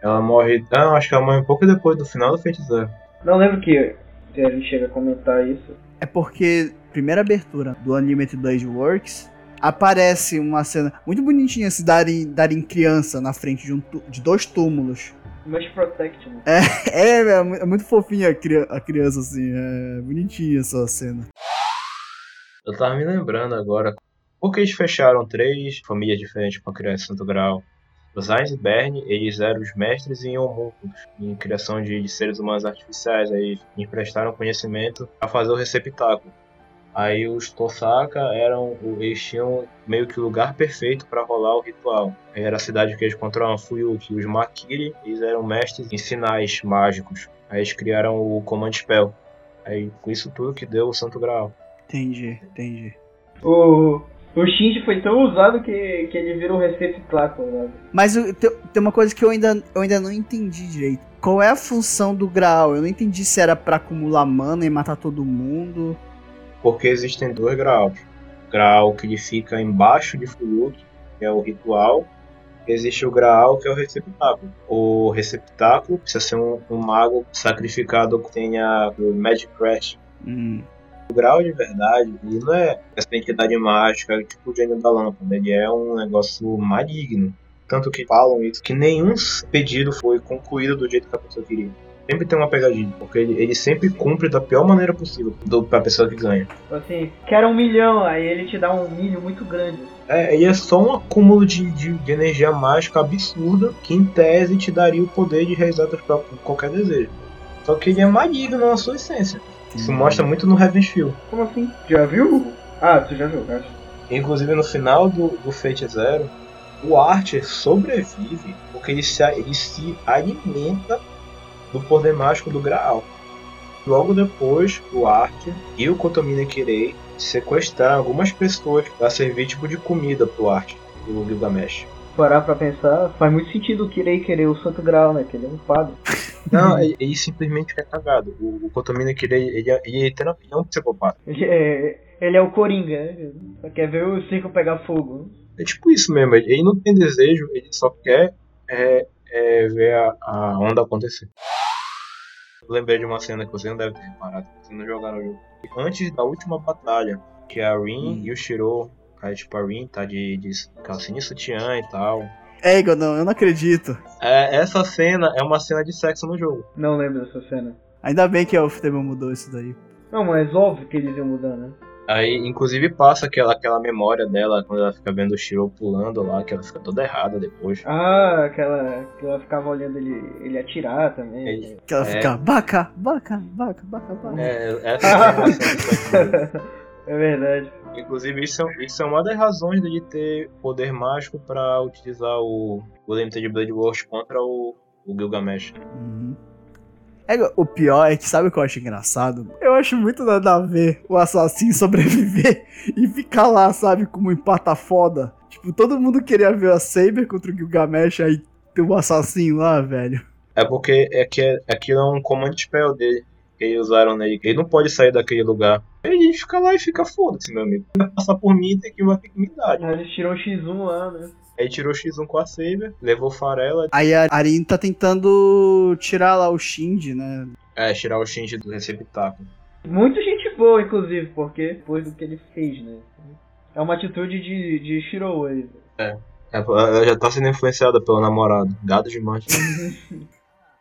Ela morre. Ah, não, acho que ela morre um pouco depois do final do Fate Zero. Não lembro que que a gente chega a comentar isso. É porque, primeira abertura do Unlimited Blade Works, aparece uma cena muito bonitinha, se darem, darem criança na frente de, um de dois túmulos. Mas Protect, né? É, é, mu- é muito fofinha a, cri- a criança, assim, é bonitinha essa cena. Eu tava me lembrando agora. Porque eles fecharam três famílias diferentes pra criar esse Santo Grau. Os Heinz e Berne, eles eram os mestres em homúnculos, em criação de, de seres humanos artificiais. Aí emprestaram conhecimento a fazer o receptáculo. Aí os Tosaka eram, eles tinham meio que o lugar perfeito para rolar o ritual. Aí era a cidade que eles controlavam, Fuyuki. Os Makiri, eles eram mestres em sinais mágicos. Aí eles criaram o Command Spell. Aí com isso tudo que deu o Santo Graal. Entendi, entendi. O, o Shinji foi tão usado que, que ele virou receptáculo, né? Mas tem, tem uma coisa que eu ainda, eu ainda não entendi direito. Qual é a função do Graal? Eu não entendi se era pra acumular mana e matar todo mundo. Porque existem dois graus. Grau que ele fica embaixo de Fuyuki, que é o ritual. Existe o grau que é o receptáculo. O receptáculo precisa ser um, um mago sacrificado que tenha o Magic Crash. Hum, O grau de verdade, ele não é essa entidade mágica tipo o gênio da lâmpada, ele é um negócio maligno. tanto que falam isso, que nenhum pedido foi concluído do jeito que a pessoa queria. Sempre tem uma pegadinha, porque ele, ele sempre cumpre da pior maneira possível do, pra pessoa que ganha. Tipo Assim, quero um milhão, aí ele te dá um milho muito grande. É, e é só um acúmulo de, de, de energia mágica absurda que, em tese, te daria o poder de realizar teus próprios- qualquer desejo. Só que ele é maligno na sua essência. Isso mostra muito no Heaven's Feel. Como assim? Já viu? Ah, tu já viu, acho. Inclusive no final do, do Fate Zero, o Archer sobrevive porque ele se, ele se alimenta do poder mágico do Graal. Logo depois, o Archer e o Kotomine Kirei sequestraram algumas pessoas para servir tipo de comida pro Archer, do Gilgamesh. Parar pra pensar, faz muito sentido o Kirei querer o Santo Grau, né? Que ele é um padre. Não, ele, ele simplesmente é cagado. O, o Kotomine Kirei, ele, é- ele, é literalmente é um psicopata. Ele é, ele é o Coringa, né? Só quer ver o circo pegar fogo. É tipo isso mesmo, ele, ele não tem desejo, ele só quer é, é, ver a, a onda acontecer. Eu lembrei de uma cena que você não deve ter reparado, porque vocês não jogaram o jogo. Antes da última batalha, que a Rin Hum. e o Shiro, aí tipo a Rin tá de, de calcinha e sutiã e tal. É, Igor, não, eu não acredito. É, essa cena é uma cena de sexo no jogo. Não lembro dessa cena. Ainda bem que o futebol mudou isso daí. Não, mas óbvio que eles iam mudar, né? Aí, inclusive, passa aquela, aquela memória dela quando ela fica vendo o Shiro pulando lá, que ela fica toda errada depois. Ah, aquela que ela ficava olhando ele, ele atirar também. Ele- Que ela É. fica baca, baca, baca, baca, baca. É, essa é. É verdade. Inclusive, isso é, isso é uma das razões dele ter poder mágico pra utilizar o, o Limited Blade Wars contra o, o Gilgamesh. Uhum. É, o pior é que sabe o que eu acho engraçado? Eu acho muito nada a ver o assassino sobreviver e ficar lá, sabe, como um empata foda. Tipo, todo mundo queria ver a Saber contra o Gilgamesh, aí tem o assassino lá, velho. É porque é que aquilo é um command spell dele, que eles usaram nele. Ele não pode sair daquele lugar. Ele fica lá e fica foda-se, meu amigo. Vai passar por mim tem que dar. Aí eles tiram o X1 lá, né? Aí tirou X1 com a Saber, levou Farela. Aí a Arin tá tentando tirar lá o Shinji, né? É, tirar o Shinji do receptáculo. Muito gente boa, inclusive, porque depois do que ele fez, né? É uma atitude de, de Shiro aí. É, ela já tá sendo influenciada pelo namorado. Gado demais.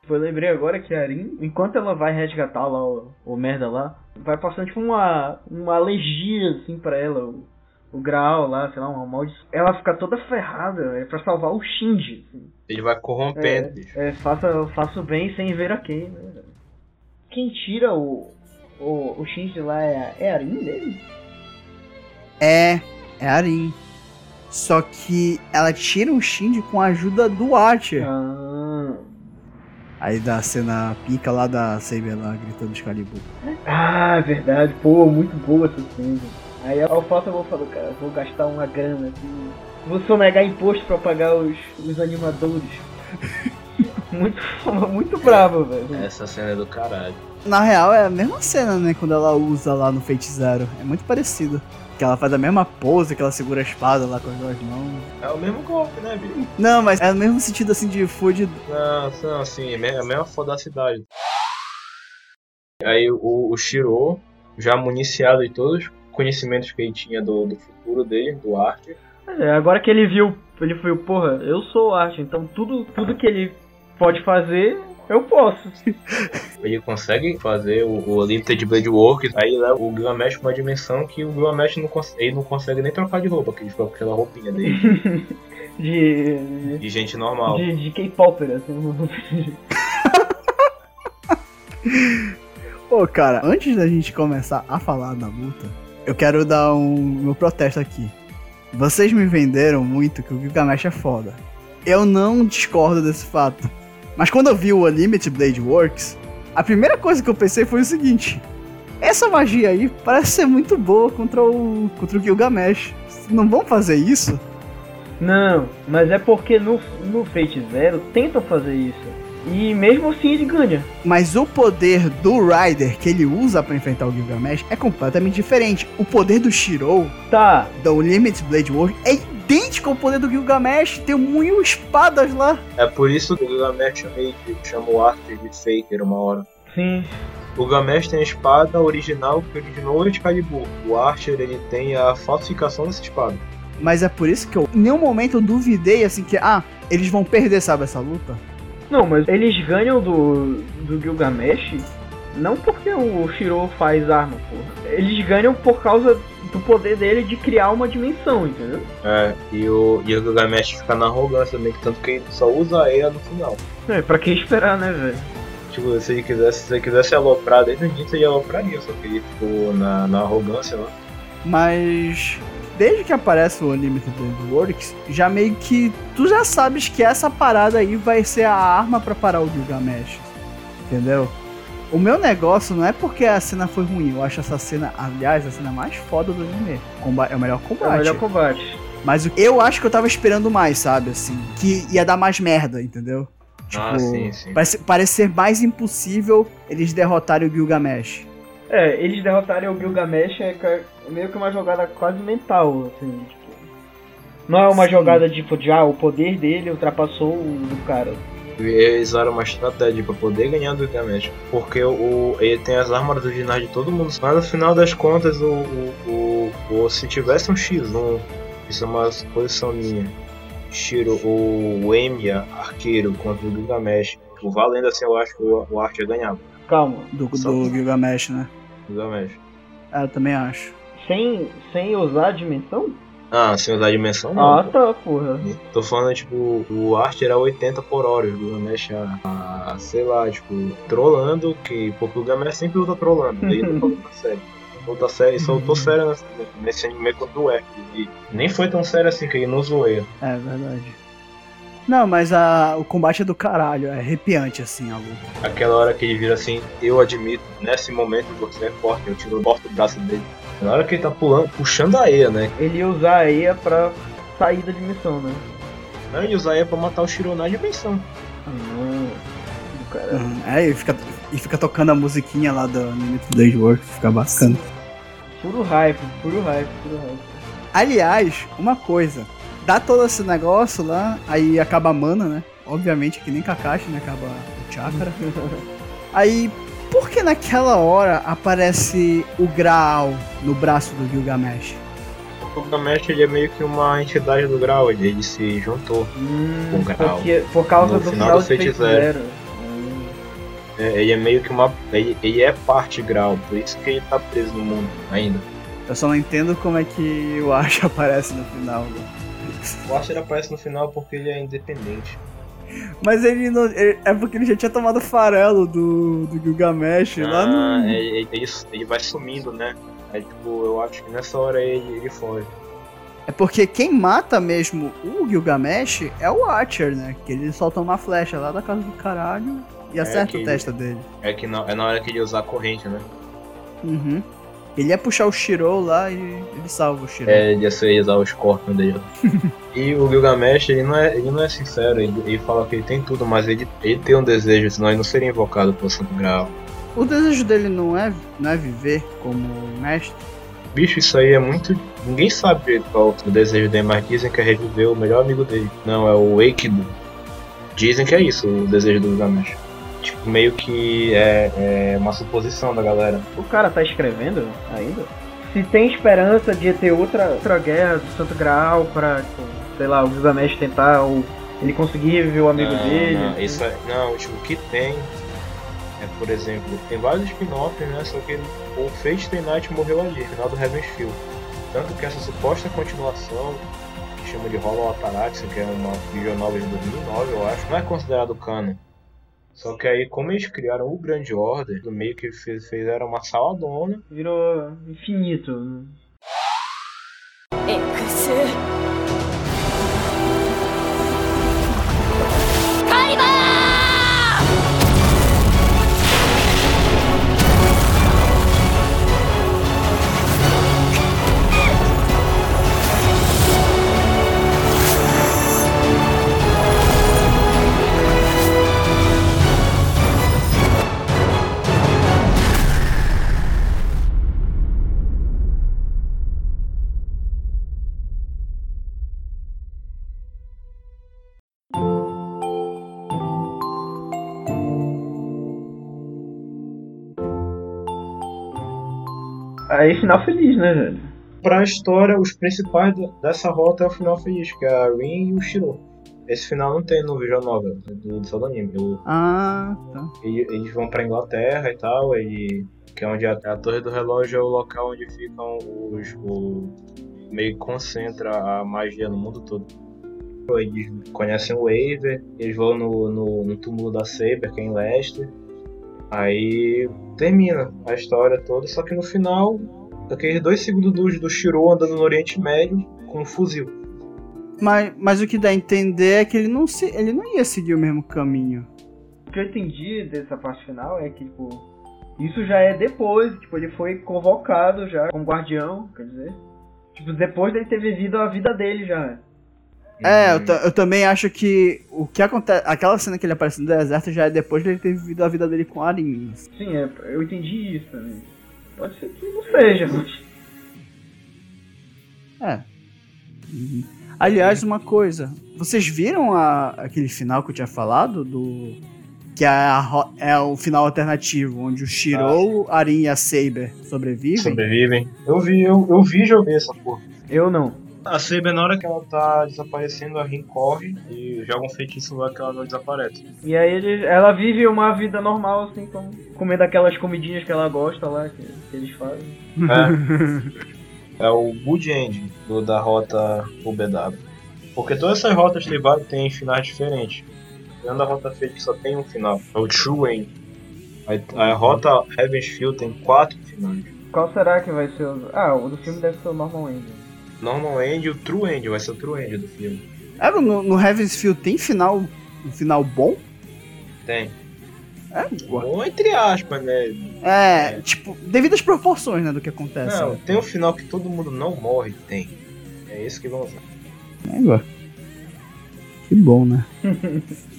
Eu lembrei agora que a Arin, enquanto ela vai resgatar lá o, o merda lá, vai passando tipo uma, uma alergia assim pra ela, o, grau lá, sei lá, uma maldição. Ela fica toda ferrada, é pra salvar o Shinji. assim. Ele vai corrompendo, bicho. É, faça, faça o bem sem ver a quem, né? Quem tira o, o, o Shinji lá é, a- é a Arin dele? É, é a Arin. Só que ela tira o Shinji com a ajuda do Archer. Ah, Aí dá a cena pica lá da Saber lá gritando Excalibur. ah verdade, pô, muito boa essa cena. Aí ao falta eu vou falar, cara, vou gastar uma grana aqui. Vou sonegar imposto pra pagar os, os animadores. muito, muito bravo, velho. Essa cena é do caralho. Na real é a mesma cena, né? Quando ela usa lá no Zero. É muito parecido. Que ela faz a mesma pose, que ela segura a espada lá com as duas mãos. É o mesmo golpe, né, bicho? Não, mas é no mesmo sentido assim de food. Não, não, assim, é é a mesma fodacidade. Aí o, o Shiro, já municiado de todos os conhecimentos que ele tinha do, do futuro dele, do Archer, É, agora que ele viu, ele viu, porra, eu sou o Arte, então tudo, tudo que ele pode fazer, eu posso. ele consegue fazer o, o Limited Blade Works, aí leva o Gilgamesh pra uma dimensão que o Gilgamesh não, cons- ele não consegue nem trocar de roupa, que ele fica com aquela roupinha dele, De. de gente normal. De, de K-Popper, assim. Pô, cara, antes da gente começar a falar da luta, eu quero dar um meu protesto aqui. Vocês me venderam muito que o Gilgamesh é foda. Eu não discordo desse fato. Mas quando eu vi o Unlimited Blade Works, a primeira coisa que eu pensei foi o seguinte: essa magia aí parece ser muito boa contra o contra o Gilgamesh. Não vão fazer isso? Não, mas é porque no, no Fate Zero tentam fazer isso. E mesmo assim ele ganha. Mas o poder do Rider que ele usa pra enfrentar o Gilgamesh é completamente diferente. O poder do Shirou Tá, da Unlimited Blade Works é idêntico ao poder do Gilgamesh. Tem mil espadas lá. É por isso que o Gilgamesh meio que chama o Archer de Faker uma hora. sim. O Gilgamesh tem a espada original que originou o Excalibur. O Archer ele tem a falsificação dessa espada. Mas é por isso que eu, em nenhum momento eu duvidei assim que, ah, eles vão perder, sabe, essa luta? Não, mas eles ganham do, do Gilgamesh não porque o Shiro faz arma, porra. Eles ganham por causa do poder dele de criar uma dimensão, entendeu? É, e o, e o Gilgamesh fica na arrogância também, que tanto que ele só usa a Eia no final. É, pra que esperar, né, velho? Tipo, se ele quisesse, se ele quisesse aloprar desde o início, ele alopraria, só que ele ficou na, na arrogância lá. Mas desde que aparece o Unlimited Works, já meio que tu já sabes que essa parada aí vai ser a arma pra parar o Gilgamesh. Entendeu? O meu negócio não é porque a cena foi ruim, eu acho essa cena, aliás, a cena mais foda do anime. É o melhor É combate. o melhor combate. Mas o- eu acho que eu tava esperando mais, sabe, assim, que ia dar mais merda, entendeu? Tipo, Ah, sim, sim. Parece, parece ser mais impossível eles derrotarem o Gilgamesh. É, eles derrotarem o Gilgamesh é meio que uma jogada quase mental, assim, tipo. Não é uma Sim. jogada tipo de ah, o poder dele ultrapassou o do cara. Eles usaram uma estratégia pra poder ganhar do Gilgamesh. Porque o, ele tem as armas originais de todo mundo. Mas no final das contas, o, o, o- se tivesse um X1, isso é uma suposição minha. Shiro, o Emiya, arqueiro, contra o Gilgamesh. O valendo assim, eu acho que o, o ia ganhar. Calma. Do, Só- do Gilgamesh, né? Gilgamesh. É, eu também acho. Sem, sem usar a dimensão? Ah, sem usar a dimensão não. Ah, tá, porra. Tô falando, tipo, o Art era 80 por hora, o Gilgamesh a, a, sei lá, tipo, trolando, que, porque o Gilgamesh sempre luta trolando, daí não luta sério. Luta sério, só lutou sério nesse, nesse anime contra o Echo. E nem foi tão sério assim, que ele não zoeia. É verdade. Não, mas a, o combate é do caralho, é arrepiante assim a luta. Aquela hora que ele vira assim, eu admito, nesse momento você é forte, eu tiro o braço dele. Na hora que ele tá pulando, puxando a Eia, né? Ele ia usar a EA pra sair da dimensão, né? Não, ele usa a Eia pra matar o Shiro na dimensão. Ah, não. Do cara. Uhum. É, e fica, e fica tocando a musiquinha lá do Unlimited Days Work, fica bacana. Puro hype, puro hype, puro hype. Aliás, uma coisa, dá todo esse negócio lá, aí acaba a mana, né? Obviamente que nem Kakashi, né? Acaba o chakra. Aí, por que naquela hora aparece o Graal no braço do Gilgamesh? O Gilgamesh ele é meio que uma entidade do grau, ele, ele se juntou. Hum, Com grau. porque, por causa No do final final do. Zero. Hum. É, ele é meio que uma. Ele, ele é parte grau, por isso que ele tá preso no mundo ainda. Eu só não entendo como é que o Ash aparece no final. né? O Archer aparece no final porque ele é independente. Mas ele não. ele- é porque ele já tinha tomado farelo do, do Gilgamesh lá Ah, no. ele, ele, ele vai sumindo, né? Aí, tipo, eu acho que nessa hora ele, ele foge. É porque quem mata mesmo o Gilgamesh é o Archer, né? Que ele solta uma flecha lá da casa do caralho e acerta que a ele- testa dele. É que na, é na hora que ele usar a corrente, né? Uhum. Ele ia puxar o Shiro lá e ele salva o Shiro. É, ele ia ser usar o Scorpion dele. e o Gilgamesh, ele não é, ele não é sincero, ele, ele fala que ele tem tudo, mas ele, ele tem um desejo, senão ele não seria invocado pelo Santo Graal. O desejo dele não é, não é viver como mestre. Bicho, isso aí é muito. Ninguém sabe qual é o desejo dele, mas dizem que é reviver o melhor amigo dele. Não, é o Aikido. Dizem que é isso, o desejo do Gilgamesh. Tipo, meio que é, é uma suposição da galera. O cara tá escrevendo ainda? Se tem esperança de ter outra, outra guerra do Santo Graal pra, tipo, sei lá, o Gilgamesh tentar ou ele conseguir reviver o amigo não, dele. Não, isso é, não, tipo, o que tem é, por exemplo, tem vários spin-offs, né? Só que o Fate Stay Night morreu ali, no final do Heaven's Field. Tanto que essa suposta continuação, que chama de Hollow Ataraxia, que é uma visual novel de 2009, eu acho, não é considerado canon. Só que aí, como eles criaram o Grande Order, do meio que fez, fizeram uma saladona, Virou infinito. né? ス Aí final feliz, né, velho? Pra história, os principais do- dessa rota é o final feliz, que é a Rin e o Shiro. Esse final não tem no visual novel, é do, só do anime. O- Ah, tá. e- eles vão pra Inglaterra e tal, e que é onde a, a Torre do Relógio é o local onde ficam os. O, meio que concentra a magia no mundo todo. Eles conhecem o Waver, eles vão no, no, no túmulo da Saber, que é em Leicester. Aí termina a história toda, só que no final, daqueles dois segundos do, do Shiro andando no Oriente Médio com um fuzil. Mas, mas o que dá a entender é que ele não, se, ele não ia seguir o mesmo caminho. O que eu entendi dessa parte final é que, tipo, isso já é depois, tipo, ele foi convocado já como guardião, quer dizer. Tipo, depois dele ter vivido a vida dele já. É, eu, ta- eu também acho que o que acontece. Aquela cena que ele aparece no deserto já é depois dele ter vivido a vida dele com a Arin. Sim, é, eu entendi isso também. Pode ser que não seja, mas... É. Uhum. Aliás, uma coisa. Vocês viram a- aquele final que eu tinha falado? Do. Que é, a é o final alternativo, onde o Shirou, Arin e a Saber sobrevivem. Sobrevivem. Eu vi, eu, eu vi e joguei essa porra. Eu não. A Saber, na hora que ela tá desaparecendo, a Rin corre e joga um feitiço lá que ela não desaparece. E aí ele, ela vive uma vida normal, assim, como comendo aquelas comidinhas que ela gosta lá, que, que eles fazem. É, é o Good End do, da rota UBW. Porque todas essas rotas tem, vários- tem finais diferentes. Tirando a rota Fate que só tem um final, é o True End. A, a rota Heaven's Field tem quatro finais. Qual será que vai ser o... Ah, o do filme deve ser o Normal End. Normal End e o True End, vai ser o True End do filme. É, no, no Heaven's Field tem final, um final bom? Tem. É, Bom, entre aspas, né? é, tipo, devido às proporções, né, do que acontece. Não, tem um final que todo mundo não morre, tem. É isso que vamos ver. É, igual. Que bom, né?